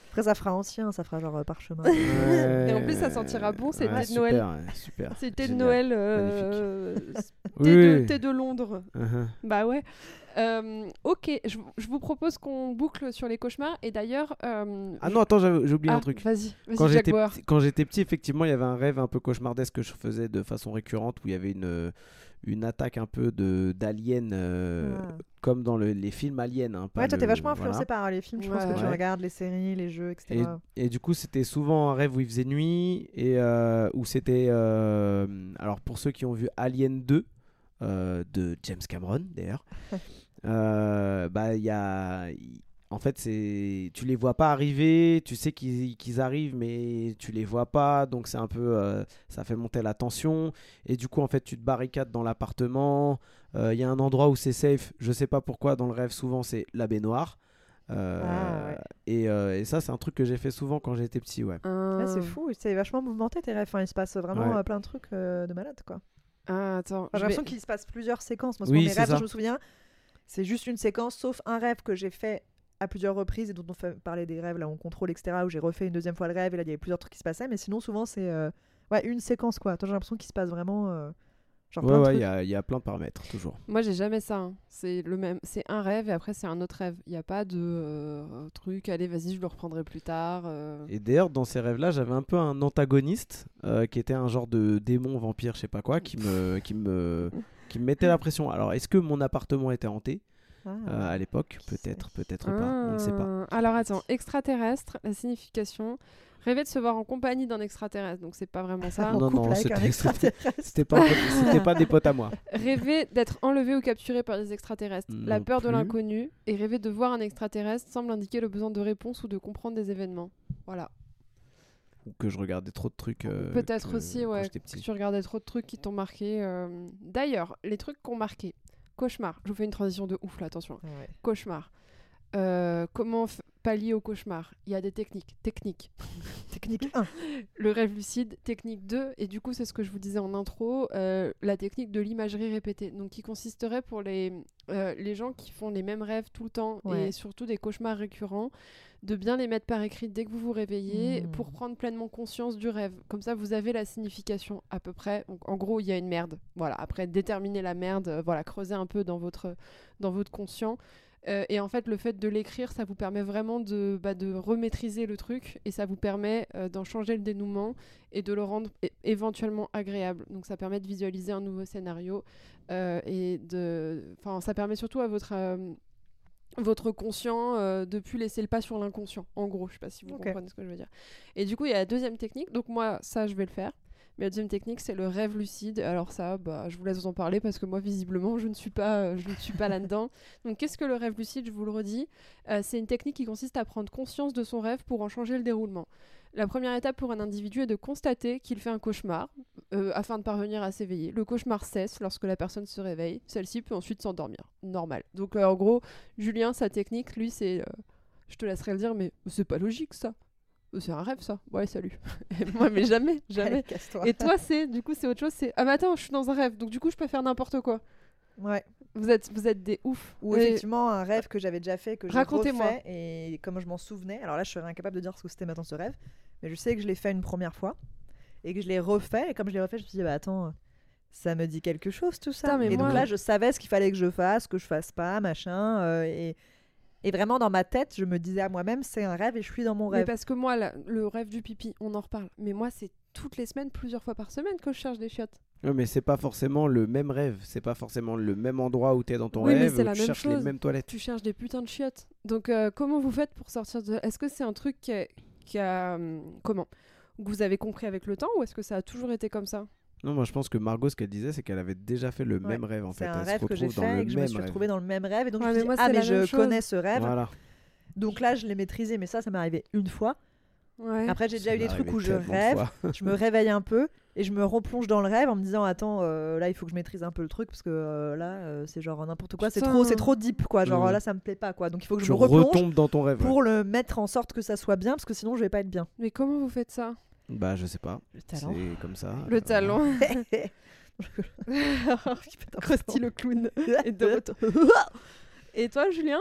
Speaker 1: Après, ça fera ancien, ça fera genre euh, parchemin.
Speaker 2: Ouais,
Speaker 3: Et en plus, ça sentira bon, c'est
Speaker 2: ouais,
Speaker 3: thé de Noël.
Speaker 2: super, ouais, super.
Speaker 3: C'est thé de. Noël. euh,
Speaker 2: Oui,
Speaker 3: thé, de, thé de Londres.
Speaker 2: Uh-huh.
Speaker 3: Bah ouais. Euh, ok, je, je vous propose qu'on boucle sur les cauchemars. Et d'ailleurs. euh,
Speaker 2: Ah
Speaker 3: je-
Speaker 2: non, attends, j'ai oublié
Speaker 3: Ah,
Speaker 2: un truc.
Speaker 3: Vas-y,
Speaker 2: Quand j'étais,
Speaker 3: Jaguar.
Speaker 2: petit, quand j'étais petit, effectivement, il y avait un rêve un peu cauchemardesque que je faisais de façon récurrente où il y avait une, une attaque un peu d'aliens, euh,
Speaker 1: Ah.
Speaker 2: comme dans le- les films aliens. hein,
Speaker 1: Ouais, toi, t'es vachement influencé
Speaker 2: voilà.
Speaker 1: par les films. Je pense
Speaker 3: Ouais.
Speaker 1: que tu
Speaker 2: Ouais.
Speaker 1: regardes les séries, les jeux, etc.
Speaker 2: Et, et du coup, c'était souvent un rêve où il faisait nuit et euh, où c'était. euh, alors, pour ceux qui ont vu Alien 2 euh, de James Cameron, d'ailleurs, euh, bah, il y a. En fait, c'est tu les vois pas arriver, tu sais qu'ils qu'ils arrivent, mais tu les vois pas, donc c'est un peu, euh, ça fait monter la tension. Et du coup, en fait, tu te barricades dans l'appartement. Euh, Il y a un endroit où c'est safe. Je sais pas pourquoi dans le rêve, souvent c'est la baignoire. Euh,
Speaker 1: Ah, ouais.
Speaker 2: et, euh, et ça, c'est un truc que j'ai fait souvent quand j'étais petit, ouais.
Speaker 3: Ah.
Speaker 1: Ouais, c'est fou, c'est vachement mouvementé tes rêves. Enfin, il se passe vraiment
Speaker 2: Ouais.
Speaker 1: euh, plein de trucs euh, de malade, quoi.
Speaker 3: Ah, attends.
Speaker 1: J'ai l'impression
Speaker 3: vais-
Speaker 1: qu'il se passe plusieurs séquences. Moi,
Speaker 2: Oui,
Speaker 1: mes rêves,
Speaker 2: ça.
Speaker 1: je me souviens, c'est juste une séquence, sauf un rêve que j'ai fait à plusieurs reprises et dont on fait parler des rêves là on contrôle etc où j'ai refait une deuxième fois le rêve et là il y avait plusieurs trucs qui se passaient mais sinon souvent c'est euh, ouais une séquence quoi Toi, j'ai l'impression qu'il se passe vraiment euh, Genre
Speaker 2: Ouais, ouais, il y a, il y a plein de paramètres, toujours.
Speaker 3: Moi, j'ai jamais ça. hein. C'est le même. C'est un rêve et après c'est un autre rêve. Il n'y a pas de euh, truc. Allez, vas-y, je le reprendrai plus tard. euh.
Speaker 2: Et d'ailleurs, dans ces rêves-là, j'avais un peu un antagoniste euh, qui était un genre de démon, vampire, je sais pas quoi, qui me, qui me, qui me mettait la pression. Alors, est-ce que mon appartement était hanté
Speaker 1: Ah.
Speaker 2: euh, à l'époque? Peut-être, peut-être pas. On ne sait pas.
Speaker 3: Ah. Alors attends, extraterrestre, la signification. Rêver de se voir en compagnie d'un extraterrestre, donc c'est pas vraiment ça.
Speaker 2: Non, non, c'était- pas, des potes à moi.
Speaker 3: Rêver d'être enlevé ou capturé par des extraterrestres, la peur de l'inconnu, et rêver de voir un extraterrestre semble indiquer le besoin de réponse ou de comprendre des événements. Voilà.
Speaker 2: Ou que je regardais trop de trucs. euh,
Speaker 3: Peut-être aussi,
Speaker 2: quand
Speaker 3: ouais. que tu regardais trop de trucs qui t'ont marqué. euh. D'ailleurs, les trucs qui ont marqué. Cauchemar. Je vous fais une transition de ouf là, attention.
Speaker 1: Ouais.
Speaker 3: Cauchemar. Euh, comment pallier au cauchemar? Il y a des techniques. Techniques.
Speaker 1: Technique 1.
Speaker 3: Le rêve lucide, technique 2, et du coup c'est ce que je vous disais en intro, euh, la technique de l'imagerie répétée, donc qui consisterait pour les, euh, les gens qui font les mêmes rêves tout le temps
Speaker 1: Ouais.
Speaker 3: et surtout des cauchemars récurrents, de bien les mettre par écrit dès que vous vous réveillez pour prendre pleinement conscience du rêve. Comme ça vous avez la signification à peu près. Donc, en gros il y a une merde. Voilà. Après déterminer la merde, voilà, creuser un peu dans votre, dans votre conscient. Euh, et en fait, le fait de l'écrire, ça vous permet vraiment de, bah, de remaîtriser le truc et ça vous permet euh, d'en changer le dénouement et de le rendre éventuellement agréable. Donc, ça permet de visualiser un nouveau scénario euh, et de. Enfin, ça permet surtout à votre. votre conscient de plus laisser le pas sur l'inconscient. En gros, je sais pas si vous comprenez ce que je veux dire. Et du coup, il y a la deuxième technique. Donc moi, ça, je vais le faire. Mais la deuxième technique, c'est le rêve lucide. Alors ça, bah, je vous laisse vous en parler parce que moi, visiblement, je ne suis pas, euh, je ne suis pas là-dedans. Donc, qu'est-ce que le rêve lucide? Je vous le redis. Euh, c'est une technique qui consiste à prendre conscience de son rêve pour en changer le déroulement. La première étape pour un individu est de constater qu'il fait un cauchemar euh, afin de parvenir à s'éveiller. Le cauchemar cesse lorsque la personne se réveille. Celle-ci peut ensuite s'endormir. Normal. Donc, euh, en gros, Julien, sa technique, lui, c'est. euh, je te laisserai le dire, mais c'est pas logique ça. Euh, C'est un rêve ça. Ouais, salut. Et moi, mais jamais, jamais.
Speaker 1: Allez.
Speaker 3: Et toi, c'est du coup, c'est autre chose. C'est ah mais attends, je suis dans un rêve, donc du coup, je peux faire n'importe quoi.
Speaker 1: Ouais.
Speaker 3: Vous êtes, vous êtes des oufs.
Speaker 1: Ou
Speaker 3: Et-
Speaker 1: effectivement un rêve que j'avais déjà fait, que j'ai
Speaker 3: Racontez-moi.
Speaker 1: refait, et comme je m'en souvenais, alors là je serais incapable de dire ce que c'était maintenant ce rêve, mais je sais que je l'ai fait une première fois, et que je l'ai refait, et comme je l'ai refait, je me suis dit, bah attends, ça me dit quelque chose tout ça.
Speaker 3: Putain, mais
Speaker 1: et
Speaker 3: moi-
Speaker 1: donc là je savais ce qu'il fallait que je fasse, que je fasse pas, machin, euh, et, et vraiment dans ma tête, je me disais à moi-même, c'est un rêve et je suis dans mon
Speaker 3: Mais
Speaker 1: rêve.
Speaker 3: parce que moi, là, le rêve du pipi, on en reparle. Mais moi, c'est toutes les semaines, plusieurs fois par semaine que je cherche des chiottes.
Speaker 2: Ouais, mais c'est pas forcément le même rêve. C'est pas forcément le même endroit où t'es dans ton
Speaker 3: Oui, mais
Speaker 2: rêve.
Speaker 3: c'est
Speaker 2: où
Speaker 3: la
Speaker 2: tu
Speaker 3: même
Speaker 2: cherches
Speaker 3: chose.
Speaker 2: les mêmes toilettes.
Speaker 3: Tu cherches des putains de chiottes. Donc, euh, comment vous faites pour sortir de. Est-ce que c'est un truc qui a. qui a, hum, comment? Que vous avez compris avec le temps ou est-ce que ça a toujours été comme ça?
Speaker 2: Non, moi je pense que Margot, ce qu'elle disait, c'est qu'elle avait déjà fait le
Speaker 1: Ouais,
Speaker 2: même rêve en
Speaker 1: C'est
Speaker 2: fait.
Speaker 1: un
Speaker 2: Elle se
Speaker 1: rêve que j'ai fait et que je me suis retrouvée dans le même rêve, et donc
Speaker 3: Ouais,
Speaker 1: je me suis
Speaker 3: moi,
Speaker 1: dit, ah
Speaker 3: c'est
Speaker 1: mais je
Speaker 3: chose.
Speaker 1: connais ce rêve.
Speaker 2: Voilà.
Speaker 1: Donc là je l'ai maîtrisé, mais ça, ça m'est arrivé une fois.
Speaker 3: Ouais.
Speaker 1: Après j'ai déjà eu des trucs où je rêve, je me réveille un peu et je me replonge dans le rêve en me disant attends euh, là il faut que je maîtrise un peu le truc parce que euh, là euh, c'est genre n'importe quoi c'est trop c'est trop deep quoi genre là ça me plaît pas quoi donc il faut que je me replonge
Speaker 2: dans ton rêve. ouais.
Speaker 1: pour le mettre en sorte que ça soit bien parce que sinon je vais pas être bien
Speaker 3: Mais comment vous faites ça?
Speaker 2: Bah, je sais pas.
Speaker 1: le
Speaker 2: C'est comme ça.
Speaker 3: Le
Speaker 2: Euh,
Speaker 3: talent. Krusty le clown est de retour. Et toi, Julien?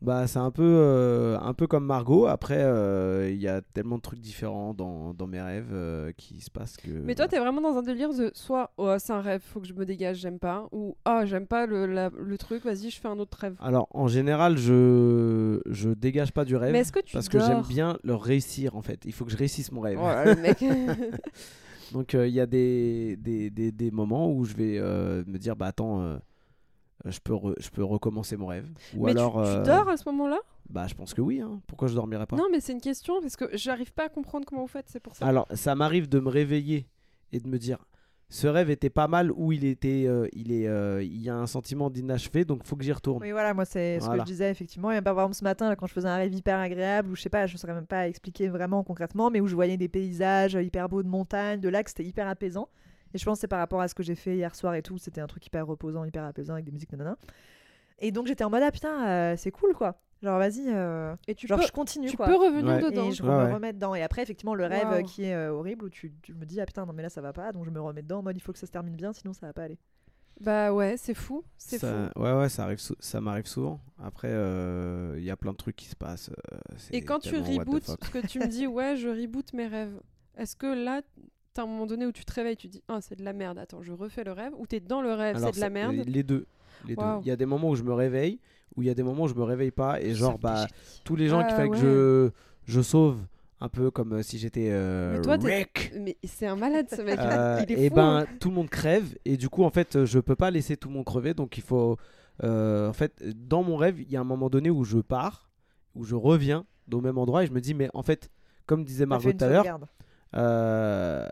Speaker 2: Bah, c'est un peu, euh, un peu comme Margot. Après, euh, il y a tellement de trucs différents dans, dans mes rêves euh, qui se passent que.
Speaker 3: Mais toi, t'es vraiment dans un délire de soit oh, c'est un rêve, faut que je me dégage, j'aime pas, ou ah j'aime pas le, la- le truc, vas-y, je fais un autre rêve.
Speaker 2: Alors, en général, je je dégage pas du rêve
Speaker 3: Mais est-ce que tu
Speaker 2: parce que j'aime bien le réussir en fait. Il faut que je réussisse mon rêve.
Speaker 3: Oh là, le mec.
Speaker 2: Donc il y a des, des, des, des moments où je vais me dire bah attends je peux re- je peux recommencer mon rêve ou
Speaker 3: mais tu-
Speaker 2: alors
Speaker 3: tu,
Speaker 2: euh,
Speaker 3: dors à ce moment-là?
Speaker 2: Bah je pense que oui hein. pourquoi je dormirais pas?
Speaker 3: Non, mais c'est une question parce que j'arrive pas à comprendre comment vous faites, c'est pour ça.
Speaker 2: alors ça m'arrive de me réveiller et de me dire ce rêve était pas mal ou il était euh, il est euh, il y a un sentiment d'inachevé donc faut que j'y retourne
Speaker 1: oui voilà moi c'est ce
Speaker 2: Voilà.
Speaker 1: que je disais effectivement et par exemple ce matin là, quand je faisais un rêve hyper agréable ou je sais pas je saurais même pas expliquer vraiment concrètement mais où je voyais des paysages hyper beaux de montagne de lacs c'était hyper apaisant et je pense que c'est par rapport à ce que j'ai fait hier soir et tout c'était un truc hyper reposant hyper apaisant avec des musiques nanana et donc j'étais en mode ah putain euh, c'est cool quoi genre vas-y euh,
Speaker 3: Et tu
Speaker 1: genre
Speaker 3: peux,
Speaker 1: je continue
Speaker 3: tu
Speaker 1: quoi
Speaker 3: peux revenir
Speaker 2: Ouais.
Speaker 3: dedans.
Speaker 1: et je
Speaker 2: Ouais,
Speaker 1: me
Speaker 2: ouais.
Speaker 1: remets dedans et après effectivement le rêve euh, qui est euh, horrible où tu, tu me dis ah putain non mais là ça va pas donc je me remets dedans en mode il faut que ça se termine bien sinon ça va pas aller
Speaker 3: Bah ouais, c'est fou, c'est fou.
Speaker 2: ouais ouais ça arrive sou- ça m'arrive souvent après euh, il y a plein de trucs qui se passent euh,
Speaker 3: Et quand tu
Speaker 2: fuck.
Speaker 3: parce que tu me dis ouais, je reboot mes rêves. Est-ce que là, t'as un moment donné où tu te réveilles, tu te dis oh c'est de la merde, attends je refais le rêve, ou t'es dans le rêve, c'est de la merde.
Speaker 2: Les deux. Les deux. Il y a des moments où je me réveille, ou il y a des moments où je me réveille pas, et genre, bah, tous les gens qui
Speaker 3: Ah,
Speaker 2: font que
Speaker 3: ouais.
Speaker 2: je, je sauve, un peu comme euh, si j'étais euh,
Speaker 3: Mais toi,
Speaker 2: Rick.
Speaker 3: Mais c'est un malade ce mec,
Speaker 2: Euh,
Speaker 3: il est
Speaker 2: et
Speaker 3: fou.
Speaker 2: ben
Speaker 3: hein.
Speaker 2: tout le monde crève et du coup en fait euh, je peux pas laisser tout le monde crever donc il faut euh, en fait dans mon rêve il y a un moment donné où je pars où je reviens au même endroit et je me dis mais en fait comme disait Margot tout à l'heure. Euh,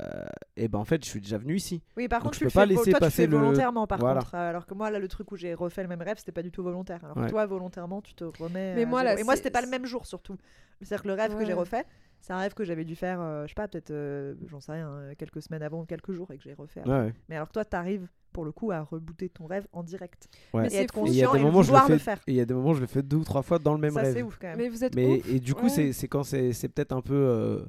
Speaker 2: et ben en fait je suis déjà venu ici
Speaker 1: Oui, par
Speaker 2: Donc,
Speaker 1: contre,
Speaker 2: je
Speaker 1: tu
Speaker 2: peux
Speaker 1: le
Speaker 2: pas
Speaker 1: fais,
Speaker 2: laisser
Speaker 1: toi, tu
Speaker 2: passer
Speaker 1: fais
Speaker 2: le-
Speaker 1: volontairement, par
Speaker 2: Voilà.
Speaker 1: contre. euh, Alors que moi, là, le truc où j'ai refait le même rêve, c'était pas du tout volontaire. Alors
Speaker 2: Ouais.
Speaker 1: que toi, volontairement, tu te remets.
Speaker 3: Mais moi, là,
Speaker 1: Et moi, c'était pas le même jour, surtout. C'est-à-dire que le rêve que j'ai refait, c'est un rêve que j'avais dû faire, euh, je sais pas, peut-être, euh, j'en sais rien, quelques semaines avant ou quelques jours et que j'ai refait. après.
Speaker 2: ouais, ouais.
Speaker 1: Mais alors que toi, t'arrives pour le coup à rebooter ton rêve en direct.
Speaker 2: Ouais.
Speaker 3: Mais
Speaker 1: Et
Speaker 3: c'est
Speaker 1: être
Speaker 3: fou.
Speaker 2: Et il y a
Speaker 1: conscient
Speaker 2: des
Speaker 1: et
Speaker 2: moments où je le
Speaker 1: vouloir
Speaker 2: fais
Speaker 1: le faire.
Speaker 2: et il y a des moments où je le fais deux ou trois fois dans le même
Speaker 1: Ça,
Speaker 2: rêve
Speaker 1: c'est ouf quand même.
Speaker 3: Mais vous êtes
Speaker 2: mais
Speaker 3: ouf.
Speaker 2: et du coup
Speaker 3: Ouais.
Speaker 2: c'est c'est quand c'est c'est peut-être un peu euh,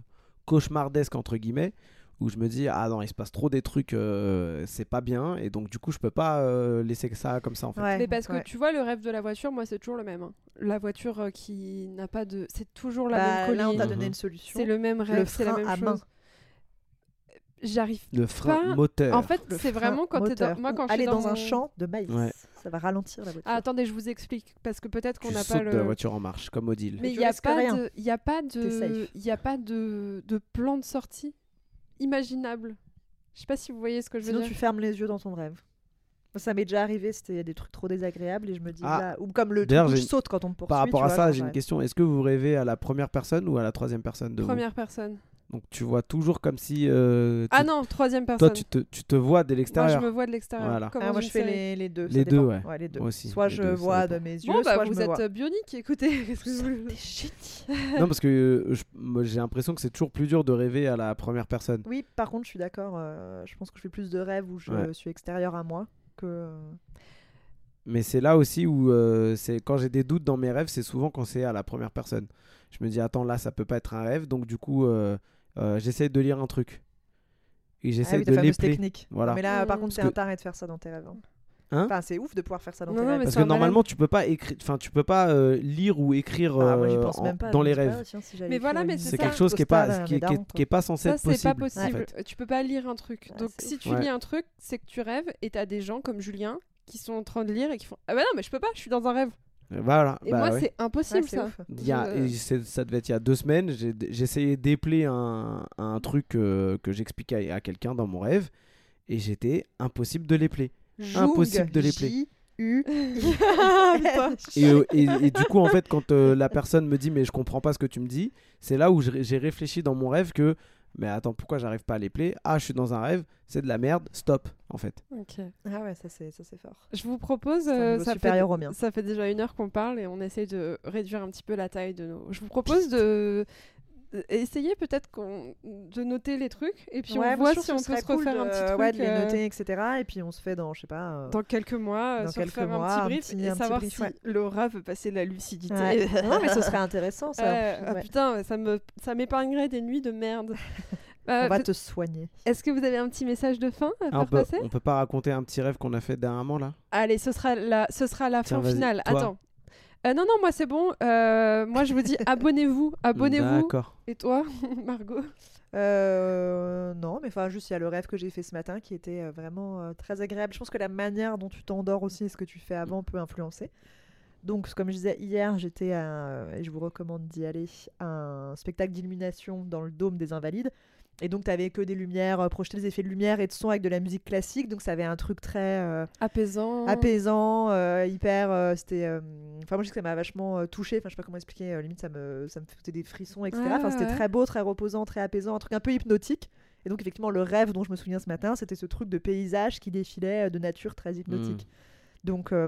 Speaker 2: cauchemardesque entre guillemets où je me dis ah non il se passe trop des trucs euh, c'est pas bien et donc du coup je peux pas euh, laisser que ça comme ça en fait
Speaker 1: Ouais,
Speaker 3: Mais parce
Speaker 1: ouais.
Speaker 3: que tu vois, le rêve de la voiture, moi, c'est toujours le même. hein. La voiture euh, qui n'a pas de. C'est toujours la
Speaker 1: Bah,
Speaker 3: même
Speaker 1: là, on
Speaker 3: colline.
Speaker 1: t'a donné
Speaker 2: Mhm.
Speaker 1: une solution.
Speaker 3: C'est le même rêve, c'est la
Speaker 1: frein
Speaker 3: même
Speaker 1: à
Speaker 3: chose.
Speaker 1: main.
Speaker 3: J'arrive.
Speaker 2: le frein
Speaker 3: Pas-
Speaker 2: moteur
Speaker 3: En fait, c'est vraiment quand t'es dans. Moi, quand je suis
Speaker 1: dans un
Speaker 3: mon-
Speaker 1: champ de maïs,
Speaker 2: Ouais.
Speaker 1: Ça va ralentir la voiture.
Speaker 3: Ah, attendez, je vous explique parce que peut-être qu'on
Speaker 2: tu
Speaker 3: n'a
Speaker 2: sautes
Speaker 3: pas
Speaker 2: de la
Speaker 3: le.
Speaker 2: voiture en marche comme Odile
Speaker 3: Mais il n'y a a pas de, il y a pas de, de plan de sortie imaginable. Je sais pas si vous voyez ce que je veux
Speaker 1: Sinon,
Speaker 3: dire.
Speaker 1: tu fermes les yeux dans ton rêve. Ça m'est déjà arrivé, c'était des trucs trop désagréables et je me dis
Speaker 2: Ah.
Speaker 1: là, ou comme le truc où je saute quand on me poursuit.
Speaker 2: par rapport à
Speaker 1: vois,
Speaker 2: ça j'ai une question est-ce que vous rêvez à la première personne ou à la troisième personne de vous?
Speaker 3: Première personne.
Speaker 2: Donc tu vois toujours comme si euh, tu-
Speaker 3: Ah non, troisième personne.
Speaker 2: toi tu te, tu te vois dès
Speaker 3: Moi, je
Speaker 2: l'extérieur
Speaker 3: me vois de l'extérieur.
Speaker 2: Voilà.
Speaker 3: Comme
Speaker 1: Ah, moi, je fais les, les deux.
Speaker 2: Les deux,
Speaker 1: dépend.
Speaker 2: ouais.
Speaker 1: les deux.
Speaker 2: Moi aussi,
Speaker 1: Soit
Speaker 2: les
Speaker 1: je
Speaker 2: deux,
Speaker 1: vois de mes yeux,
Speaker 3: Bon, bah,
Speaker 1: soit
Speaker 3: vous
Speaker 1: je me
Speaker 3: êtes
Speaker 1: vois.
Speaker 3: euh, bionique, écoutez. Qu'est-ce que vous voulez
Speaker 2: non parce que euh, j'ai l'impression que c'est toujours plus dur de rêver à la première personne
Speaker 1: Oui, par contre, je suis d'accord. euh, je pense que je fais plus de rêves où je
Speaker 2: Ouais.
Speaker 1: suis extérieur à moi que.
Speaker 2: Mais c'est là aussi où euh, c'est quand j'ai des doutes dans mes rêves, c'est souvent quand c'est à la première personne. Je me dis attends là ça peut pas être un rêve, donc du coup euh, euh, j'essaie de lire un truc et
Speaker 1: Ah
Speaker 2: j'essaie
Speaker 1: oui, ta
Speaker 2: de l'épeler.
Speaker 1: technique.
Speaker 2: Voilà.
Speaker 1: Mais là, par contre, c'est un taré de faire ça dans tes rêves. hein.
Speaker 2: Hein
Speaker 1: enfin, c'est ouf de pouvoir faire ça dans
Speaker 3: Non,
Speaker 1: tes
Speaker 3: non,
Speaker 1: rêves.
Speaker 2: Parce
Speaker 3: c'est
Speaker 2: que normalement tu peux pas écrire, enfin tu peux pas euh, lire ou écrire
Speaker 1: Ah, moi,
Speaker 2: euh,
Speaker 1: pense
Speaker 2: en-
Speaker 1: même pas.
Speaker 2: dans les
Speaker 1: pas,
Speaker 2: rêves.
Speaker 1: ah, tiens, si j'allais
Speaker 3: Mais voilà, mais
Speaker 1: une
Speaker 3: c'est
Speaker 2: C'est quelque chose qui est pas qui qui qui est pas censé
Speaker 3: Ça,
Speaker 2: être
Speaker 3: c'est
Speaker 2: possible.
Speaker 3: pas
Speaker 2: en
Speaker 3: possible.
Speaker 2: fait.
Speaker 3: Tu peux pas lire un truc.
Speaker 1: Ouais,
Speaker 3: Donc,
Speaker 1: c'est
Speaker 3: si
Speaker 1: ouf.
Speaker 3: tu
Speaker 2: Ouais.
Speaker 3: lis un truc, c'est que tu rêves et t'as des gens comme Julien qui sont en train de lire et qui font Ah bah non, mais je peux pas, je suis dans un rêve.
Speaker 2: Voilà.
Speaker 3: Et
Speaker 2: bah
Speaker 3: moi,
Speaker 2: ouais.
Speaker 3: c'est impossible
Speaker 1: Ouais,
Speaker 3: ça.
Speaker 2: Il y a- et ça devait être il y a deux semaines. J'ai essayé d'épeler un, un truc euh, que j'expliquais à, à quelqu'un dans mon rêve et j'étais impossible de l'épeler. Impossible de.
Speaker 1: J U.
Speaker 2: Et, euh, et- et du coup, en fait, quand euh, la personne me dit mais je comprends pas ce que tu me dis, c'est là où j'ai réfléchi dans mon rêve que mais attends pourquoi j'arrive pas à l'épeler Ah, je suis dans un rêve, c'est de la merde, stop en fait.
Speaker 3: Ok.
Speaker 1: Ah ouais, ça c'est ça c'est fort.
Speaker 3: Je vous propose, euh,
Speaker 1: niveau
Speaker 3: ça,
Speaker 1: supérieur
Speaker 3: fait,
Speaker 1: au mien.
Speaker 3: ça fait déjà une heure qu'on parle et on essaye de réduire un petit peu la taille de nos. Je vous propose de- essayer peut-être de noter les trucs et puis
Speaker 1: Ouais,
Speaker 3: on voit si on peut se
Speaker 1: cool
Speaker 3: refaire
Speaker 1: de,
Speaker 3: un petit truc
Speaker 1: ouais, de les
Speaker 3: euh,
Speaker 1: noter, etc. Et puis on se fait dans, je sais pas. euh,
Speaker 3: dans quelques mois, euh,
Speaker 1: Dans
Speaker 3: se
Speaker 1: quelques mois,
Speaker 3: un petit brief
Speaker 1: petit-
Speaker 3: et savoir
Speaker 1: brief,
Speaker 3: si
Speaker 1: ouais.
Speaker 3: Laura veut passer de la lucidité.
Speaker 1: ouais. non, mais ce serait intéressant ça.
Speaker 3: Ouais, ah putain, ça me ça m'épargnerait des nuits de merde.
Speaker 1: On
Speaker 3: Euh,
Speaker 1: va te soigner.
Speaker 3: Est-ce que vous avez un petit message de fin à
Speaker 2: Ah,
Speaker 3: faire
Speaker 2: on, peut,
Speaker 3: passer?
Speaker 2: on peut pas raconter un petit rêve qu'on a fait dernièrement là?
Speaker 3: Allez, ce sera la, ce sera la
Speaker 2: Tiens,
Speaker 3: fin finale.
Speaker 2: toi.
Speaker 3: Attends. Euh, non, non, moi c'est bon. Euh, moi je vous dis abonnez-vous. Abonnez-vous.
Speaker 2: D'accord.
Speaker 3: Et toi, Margot?
Speaker 1: Euh, non, mais enfin, juste il y a le rêve que j'ai fait ce matin qui était euh, vraiment euh, très agréable. Je pense que la manière dont tu t'endors aussi et ce que tu fais avant peut influencer. Donc, comme je disais hier, j'étais à, et je vous recommande d'y aller, à un spectacle d'illumination dans le dôme des Invalides. Et donc, tu avais que des lumières, euh, projeter des effets de lumière et de son avec de la musique classique. Donc, ça avait un truc très euh,
Speaker 3: Apaisant.
Speaker 1: apaisant, euh, hyper. euh, C'était. euh, Enfin, moi, je sais que ça m'a vachement euh, touché. Enfin, je sais pas comment expliquer. euh, limite, ça me, ça me faisait des frissons, etc.
Speaker 3: Ouais,
Speaker 1: Enfin, c'était
Speaker 3: ouais.
Speaker 1: très beau, très reposant, très apaisant, un truc un peu hypnotique. Et donc, effectivement, le rêve dont je me souviens ce matin, c'était ce truc de paysage qui défilait euh, de nature très hypnotique. Donc, euh,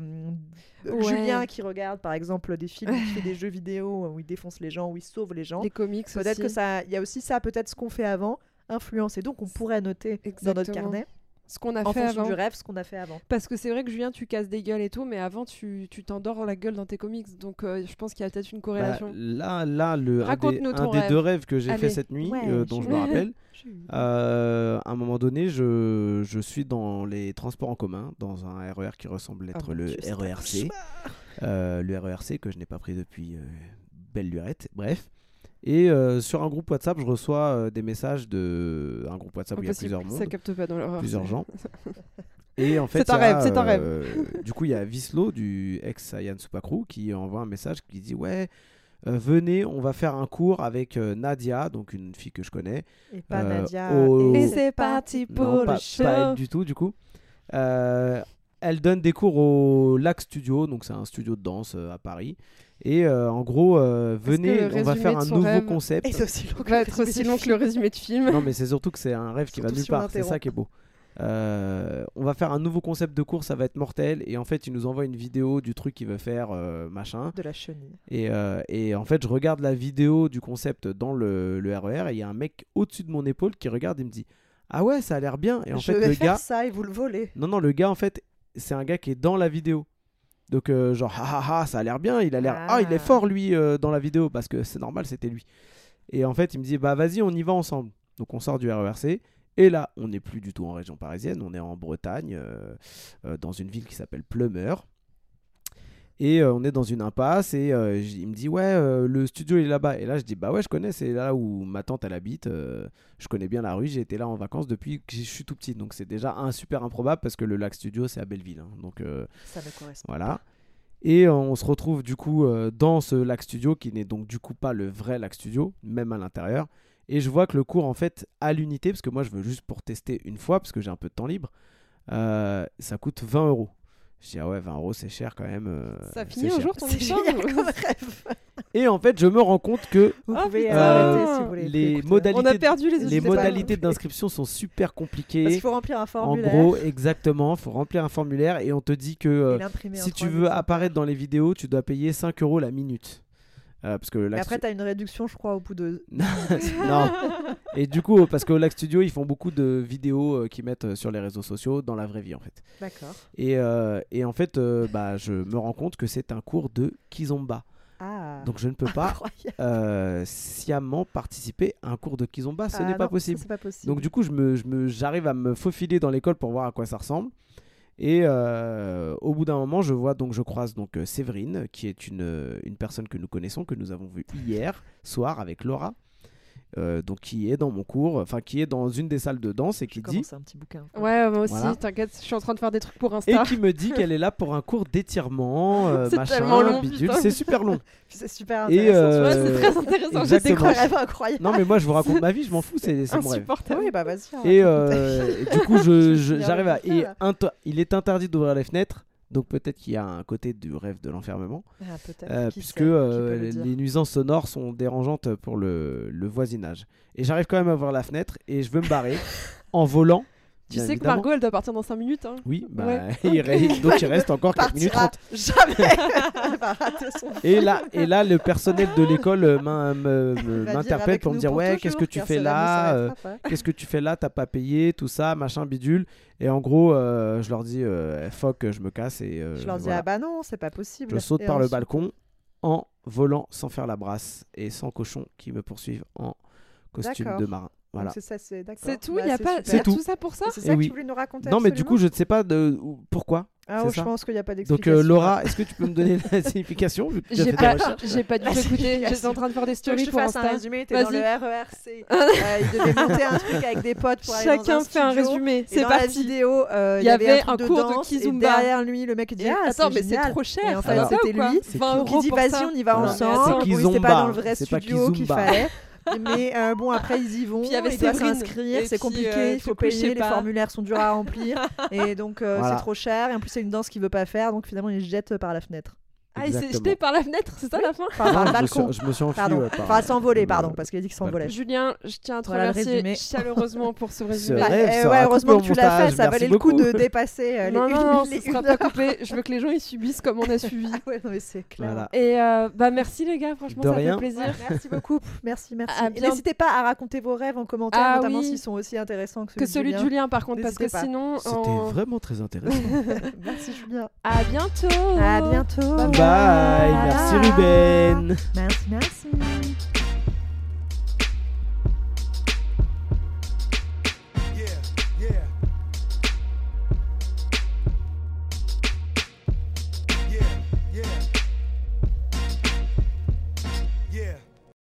Speaker 3: Ouais.
Speaker 1: Julien qui regarde, par exemple, des films, qui fait des jeux vidéo où il défonce les gens, où il sauve les gens.
Speaker 3: Les comics
Speaker 1: Peut-être que ça, il y a aussi ça, peut-être ce qu'on fait avant, influence. Et donc, on pourrait noter dans notre carnet,
Speaker 3: Ce qu'on a
Speaker 1: en
Speaker 3: fait
Speaker 1: fonction
Speaker 3: avant.
Speaker 1: du rêve, ce qu'on a fait avant.
Speaker 3: Parce que c'est vrai que Julien, tu casses des gueules et tout, mais avant, tu tu t'endors la gueule dans tes comics. Donc euh, je pense qu'il y a peut-être une
Speaker 2: Bah,
Speaker 3: corrélation.
Speaker 2: là, là, le, un des, un des
Speaker 3: rêve.
Speaker 2: deux rêves que j'ai fait cette nuit,
Speaker 1: Ouais,
Speaker 2: euh, dont
Speaker 1: je-
Speaker 2: je me rappelle, euh, à un moment donné, je, je suis dans les transports en commun, dans un RER qui ressemble être
Speaker 1: Oh mon
Speaker 2: le RERC. Euh, le RERC que je n'ai pas pris depuis euh, belle lurette, bref. Et euh, sur un groupe WhatsApp, je reçois euh, des messages de un groupe WhatsApp où il y a plusieurs
Speaker 3: Ça
Speaker 2: mondes,
Speaker 3: capte pas dans l'horreur.
Speaker 2: plusieurs gens. Et en fait,
Speaker 3: C'est un
Speaker 2: il y a,
Speaker 3: rêve, c'est un rêve.
Speaker 2: euh, du coup, il y a Vislo du ex Ayan Supakru qui envoie un message qui dit ouais. euh, venez, on va faire un cours avec euh, Nadia, donc une fille que je connais.
Speaker 1: Et pas
Speaker 2: Euh,
Speaker 1: Nadia.
Speaker 2: au-
Speaker 3: Et c'est parti pour
Speaker 2: non,
Speaker 3: le
Speaker 2: pas,
Speaker 3: show.
Speaker 2: pas elle du tout, du coup. Euh, elle donne des cours au Lac Studio, donc c'est un studio de danse euh, à Paris. Et euh, en gros, euh, venez, on va faire un nouveau
Speaker 3: rêve
Speaker 2: concept.
Speaker 1: Et c'est aussi long que
Speaker 3: va
Speaker 1: le
Speaker 3: être
Speaker 1: résumé
Speaker 3: aussi long que le
Speaker 1: film.
Speaker 3: résumé de film.
Speaker 2: Non, mais c'est surtout que c'est un rêve qui va nulle part. C'est ça qui est beau. Euh, on va faire un nouveau concept de cours, ça va être mortel. Et en fait, il nous envoie une vidéo du truc qu'il veut faire, euh, machin.
Speaker 1: De la chenille.
Speaker 2: Et, euh, et en fait, je regarde la vidéo du concept dans le, le RER et il y a un mec au-dessus de mon épaule qui regarde et me dit Ah ouais, ça a l'air bien. Et en
Speaker 1: je
Speaker 2: fait,
Speaker 1: vais
Speaker 2: le
Speaker 1: faire
Speaker 2: gars.
Speaker 1: ça et vous le volez.
Speaker 2: Non, non, le gars, en fait, c'est un gars qui est dans la vidéo. Donc, euh, genre, ah, ah, ah, ça a l'air bien. Il a l'air. Ah. il est
Speaker 1: Ah.
Speaker 2: fort, lui, euh, dans la vidéo, parce que c'est normal, c'était lui. Et en fait, il me dit, bah, vas-y, on y va ensemble. Donc, on sort du RERC. Et là, on n'est plus du tout en région parisienne. On est en Bretagne, euh, euh, dans une ville qui s'appelle Plumeur. Et euh, on est dans une impasse. Et euh, il me dit, ouais, euh, le studio il est là-bas. Et là, je dis, bah ouais, je connais. C'est là où ma tante, elle habite. je connais bien la rue. J'ai été là en vacances depuis que je suis tout petit. Donc, c'est déjà un super improbable parce que le lac studio, c'est à Belleville. hein. Donc,
Speaker 1: Ça me correspond.
Speaker 2: voilà. Et on se retrouve du coup dans ce lac studio qui n'est donc du coup pas le vrai lac studio, même à l'intérieur. Et je vois que le cours en fait à l'unité, parce que moi je veux juste pour tester une fois, parce que j'ai un peu de temps libre, euh, ça coûte 20 euros. Je dis ah ouais 20 euros c'est cher quand même. euh,
Speaker 3: Ça
Speaker 2: c'est
Speaker 3: finit un
Speaker 2: cher.
Speaker 3: jour ton
Speaker 1: C'est
Speaker 3: histoire
Speaker 1: génial
Speaker 3: ou-
Speaker 1: comme rêve.
Speaker 2: Et en fait je me rends compte que
Speaker 1: Vous
Speaker 3: Ah,
Speaker 1: pouvez
Speaker 3: putain.
Speaker 1: arrêter si vous voulez. plus
Speaker 2: les
Speaker 1: écouter.
Speaker 2: modalités,
Speaker 3: On a perdu les
Speaker 2: les
Speaker 1: N'hésitez pas à
Speaker 2: modalités
Speaker 1: couper.
Speaker 2: d'inscription sont super
Speaker 1: Parce
Speaker 2: compliquées.
Speaker 1: qu'il faut remplir un
Speaker 2: En
Speaker 1: formulaire.
Speaker 2: gros exactement, faut remplir un formulaire et on te dit que euh,
Speaker 1: et l'imprimer en
Speaker 2: si tu
Speaker 1: 3
Speaker 2: veux apparaître dans les vidéos, tu dois payer 5 euros la minute. Euh, parce que lac
Speaker 1: après, t'as une réduction, je crois, au bout de.
Speaker 2: non. Et du coup, parce qu'au Lac Studio, ils font beaucoup de vidéos euh, qu'ils mettent euh, sur les réseaux sociaux dans la vraie vie en fait.
Speaker 1: D'accord.
Speaker 2: Et, euh, et en fait, euh, bah, je me rends compte que c'est un cours de Kizomba.
Speaker 1: Ah.
Speaker 2: Donc je ne peux pas sciemment participer à un cours de Kizomba, ce
Speaker 1: Ah
Speaker 2: n'est pas
Speaker 1: pas possible.
Speaker 2: Donc du coup, je me, je me, j'arrive à me faufiler dans l'école pour voir à quoi ça ressemble. Et euh, au bout d'un moment, je vois donc je croise donc euh, Séverine, qui est euh, une personne que nous connaissons, que nous avons vue hier soir avec Laura, euh, donc qui est dans mon cours, enfin qui est dans une des salles de danse et qui dit
Speaker 1: commence un petit bouquin.
Speaker 3: Ouais, moi aussi,
Speaker 2: Voilà.
Speaker 3: t'inquiète, je suis en train de faire des trucs pour
Speaker 2: et
Speaker 3: Insta.
Speaker 2: qui me dit qu'elle est là pour un cours d'étirement, euh,
Speaker 3: C'est
Speaker 2: machin,
Speaker 3: tellement long,
Speaker 2: bidule. C'est super long.
Speaker 1: C'est super
Speaker 2: Et,
Speaker 1: intéressant.
Speaker 2: euh,
Speaker 3: c'est très intéressant. J'ai
Speaker 2: exactement.
Speaker 1: C'est un
Speaker 3: décroché.
Speaker 1: rêve incroyable.
Speaker 2: Non mais moi je vous raconte ma vie, je m'en fous, c'est mon rêve.
Speaker 3: Insupportable.
Speaker 1: Oui, bah vas-y.
Speaker 2: Et,
Speaker 1: raconte ta
Speaker 2: euh, et du coup, je- je- j'arrive à. et il est interdit d'ouvrir les fenêtres, donc peut-être qu'il y a un côté du rêve de l'enfermement,
Speaker 1: Ah, peut-être.
Speaker 2: euh, puisque euh,
Speaker 1: le
Speaker 2: les nuisances sonores sont dérangeantes pour le, le voisinage. Et j'arrive quand même à ouvrir la fenêtre et je veux me barrer en volant.
Speaker 3: Tu sais que. Margot, elle doit partir dans 5 minutes. Hein.
Speaker 2: Oui, bah,
Speaker 3: Ouais.
Speaker 2: il reste- donc il reste encore 4 minutes
Speaker 1: Partira
Speaker 2: 30.
Speaker 1: jamais.
Speaker 2: Et là, et là, le personnel de l'école euh, m'interpelle pour me dire Ouais, qu'est-ce que tu fais là euh, qu'est-ce que tu fais là, t'as pas payé, tout ça, machin bidule. Et en gros, euh, je leur dis, euh, fuck, je me casse et
Speaker 1: Je leur dis
Speaker 2: voilà.
Speaker 1: ah bah non, c'est pas possible.
Speaker 2: je saute
Speaker 1: Et
Speaker 2: par le balcon en volant sans faire la brasse et sans cochon qui me poursuivent en costume de marin. Voilà.
Speaker 1: Donc C'est ça, c'est d'accord.
Speaker 3: C'est tout,
Speaker 1: Bah,
Speaker 3: il y a
Speaker 1: c'est
Speaker 3: pas.
Speaker 2: C'est tout.
Speaker 3: tout ça pour ça
Speaker 1: C'est ça que
Speaker 2: oui.
Speaker 1: tu voulais nous raconter
Speaker 2: Non, mais du coup, je ne sais pas de pourquoi.
Speaker 1: Ah, oh,
Speaker 2: ça.
Speaker 1: je pense qu'il n'y a pas
Speaker 2: Donc,
Speaker 1: d'explication.
Speaker 2: euh, Laura, est-ce que tu peux me donner la signification
Speaker 3: J'ai pas, j'ai pas du tout
Speaker 1: La
Speaker 3: écouté.
Speaker 1: signification.
Speaker 3: J'étais en train de faire des stories
Speaker 1: je te
Speaker 3: pour
Speaker 1: fasse un
Speaker 3: Insta.
Speaker 1: résumé T'es dans
Speaker 3: Vas-y.
Speaker 1: le RERC. Euh, il devait monter un truc avec des potes pour aller dans
Speaker 3: Chacun
Speaker 1: un
Speaker 3: fait un résumé. C'est
Speaker 1: dans la
Speaker 3: parti.
Speaker 1: vidéo, euh,
Speaker 3: Il y
Speaker 1: y avait un,
Speaker 3: un cours de
Speaker 1: danse,
Speaker 3: kizomba.
Speaker 1: Et derrière lui, le mec dit
Speaker 3: Et-
Speaker 1: ah,
Speaker 3: Attends, mais c'est trop cher.
Speaker 1: Et en fait, c'était lui.
Speaker 2: C'est
Speaker 3: 20
Speaker 2: qui
Speaker 3: euros
Speaker 1: Donc il dit vas-y, on y va ensemble.
Speaker 2: attends.
Speaker 1: Bon,
Speaker 2: C'est
Speaker 1: il était pas dans le vrai studio qu'il fallait. Mais euh, bon, après ils y vont.
Speaker 3: Puis il y avait
Speaker 1: il doit
Speaker 3: Séverine.
Speaker 1: s'inscrire, c'est
Speaker 3: puis,
Speaker 1: compliqué,
Speaker 3: euh,
Speaker 1: il faut payer, les formulaires sont durs à remplir. et donc euh,
Speaker 2: Voilà.
Speaker 1: c'est trop cher. Et en plus, c'est une danse qu'il veut pas faire. Donc finalement, il se jette par la fenêtre.
Speaker 3: Ah, il s'est jeté par la fenêtre, c'est ça la fin
Speaker 1: Enfin, par le
Speaker 2: Non, je, me suis,
Speaker 1: balcon.
Speaker 2: je me suis enfui.
Speaker 1: Pardon.
Speaker 2: ouais, par-
Speaker 1: Enfin, s'envoler,
Speaker 2: le-
Speaker 1: pardon, parce qu'il a dit qu'il s'envolait.
Speaker 3: Julien, je tiens à te
Speaker 1: Voilà
Speaker 3: remercier chaleureusement pour ce résumé.
Speaker 1: Bah,
Speaker 2: rêve
Speaker 1: euh, ouais, heureusement que tu l'as fait, ça valait le coup de dépasser euh, les
Speaker 3: non, non, ce sera pas coupé. Je veux que les gens ils subissent comme on a suivi.
Speaker 1: Ouais, non, mais c'est clair.
Speaker 2: Voilà.
Speaker 3: Et euh, bah merci les gars, franchement
Speaker 2: De
Speaker 3: ça
Speaker 2: rien.
Speaker 3: fait plaisir.
Speaker 1: Merci beaucoup. Merci, merci. N'hésitez pas à raconter vos rêves en commentaire,
Speaker 3: Ah
Speaker 1: notamment s'ils sont aussi intéressants que celui,
Speaker 3: de Julien par contre, parce que sinon.
Speaker 2: C'était vraiment très intéressant.
Speaker 1: Merci Julien.
Speaker 3: À bientôt.
Speaker 1: À bientôt.
Speaker 3: Bye
Speaker 2: Bye, merci Ruben.
Speaker 1: Merci, merci.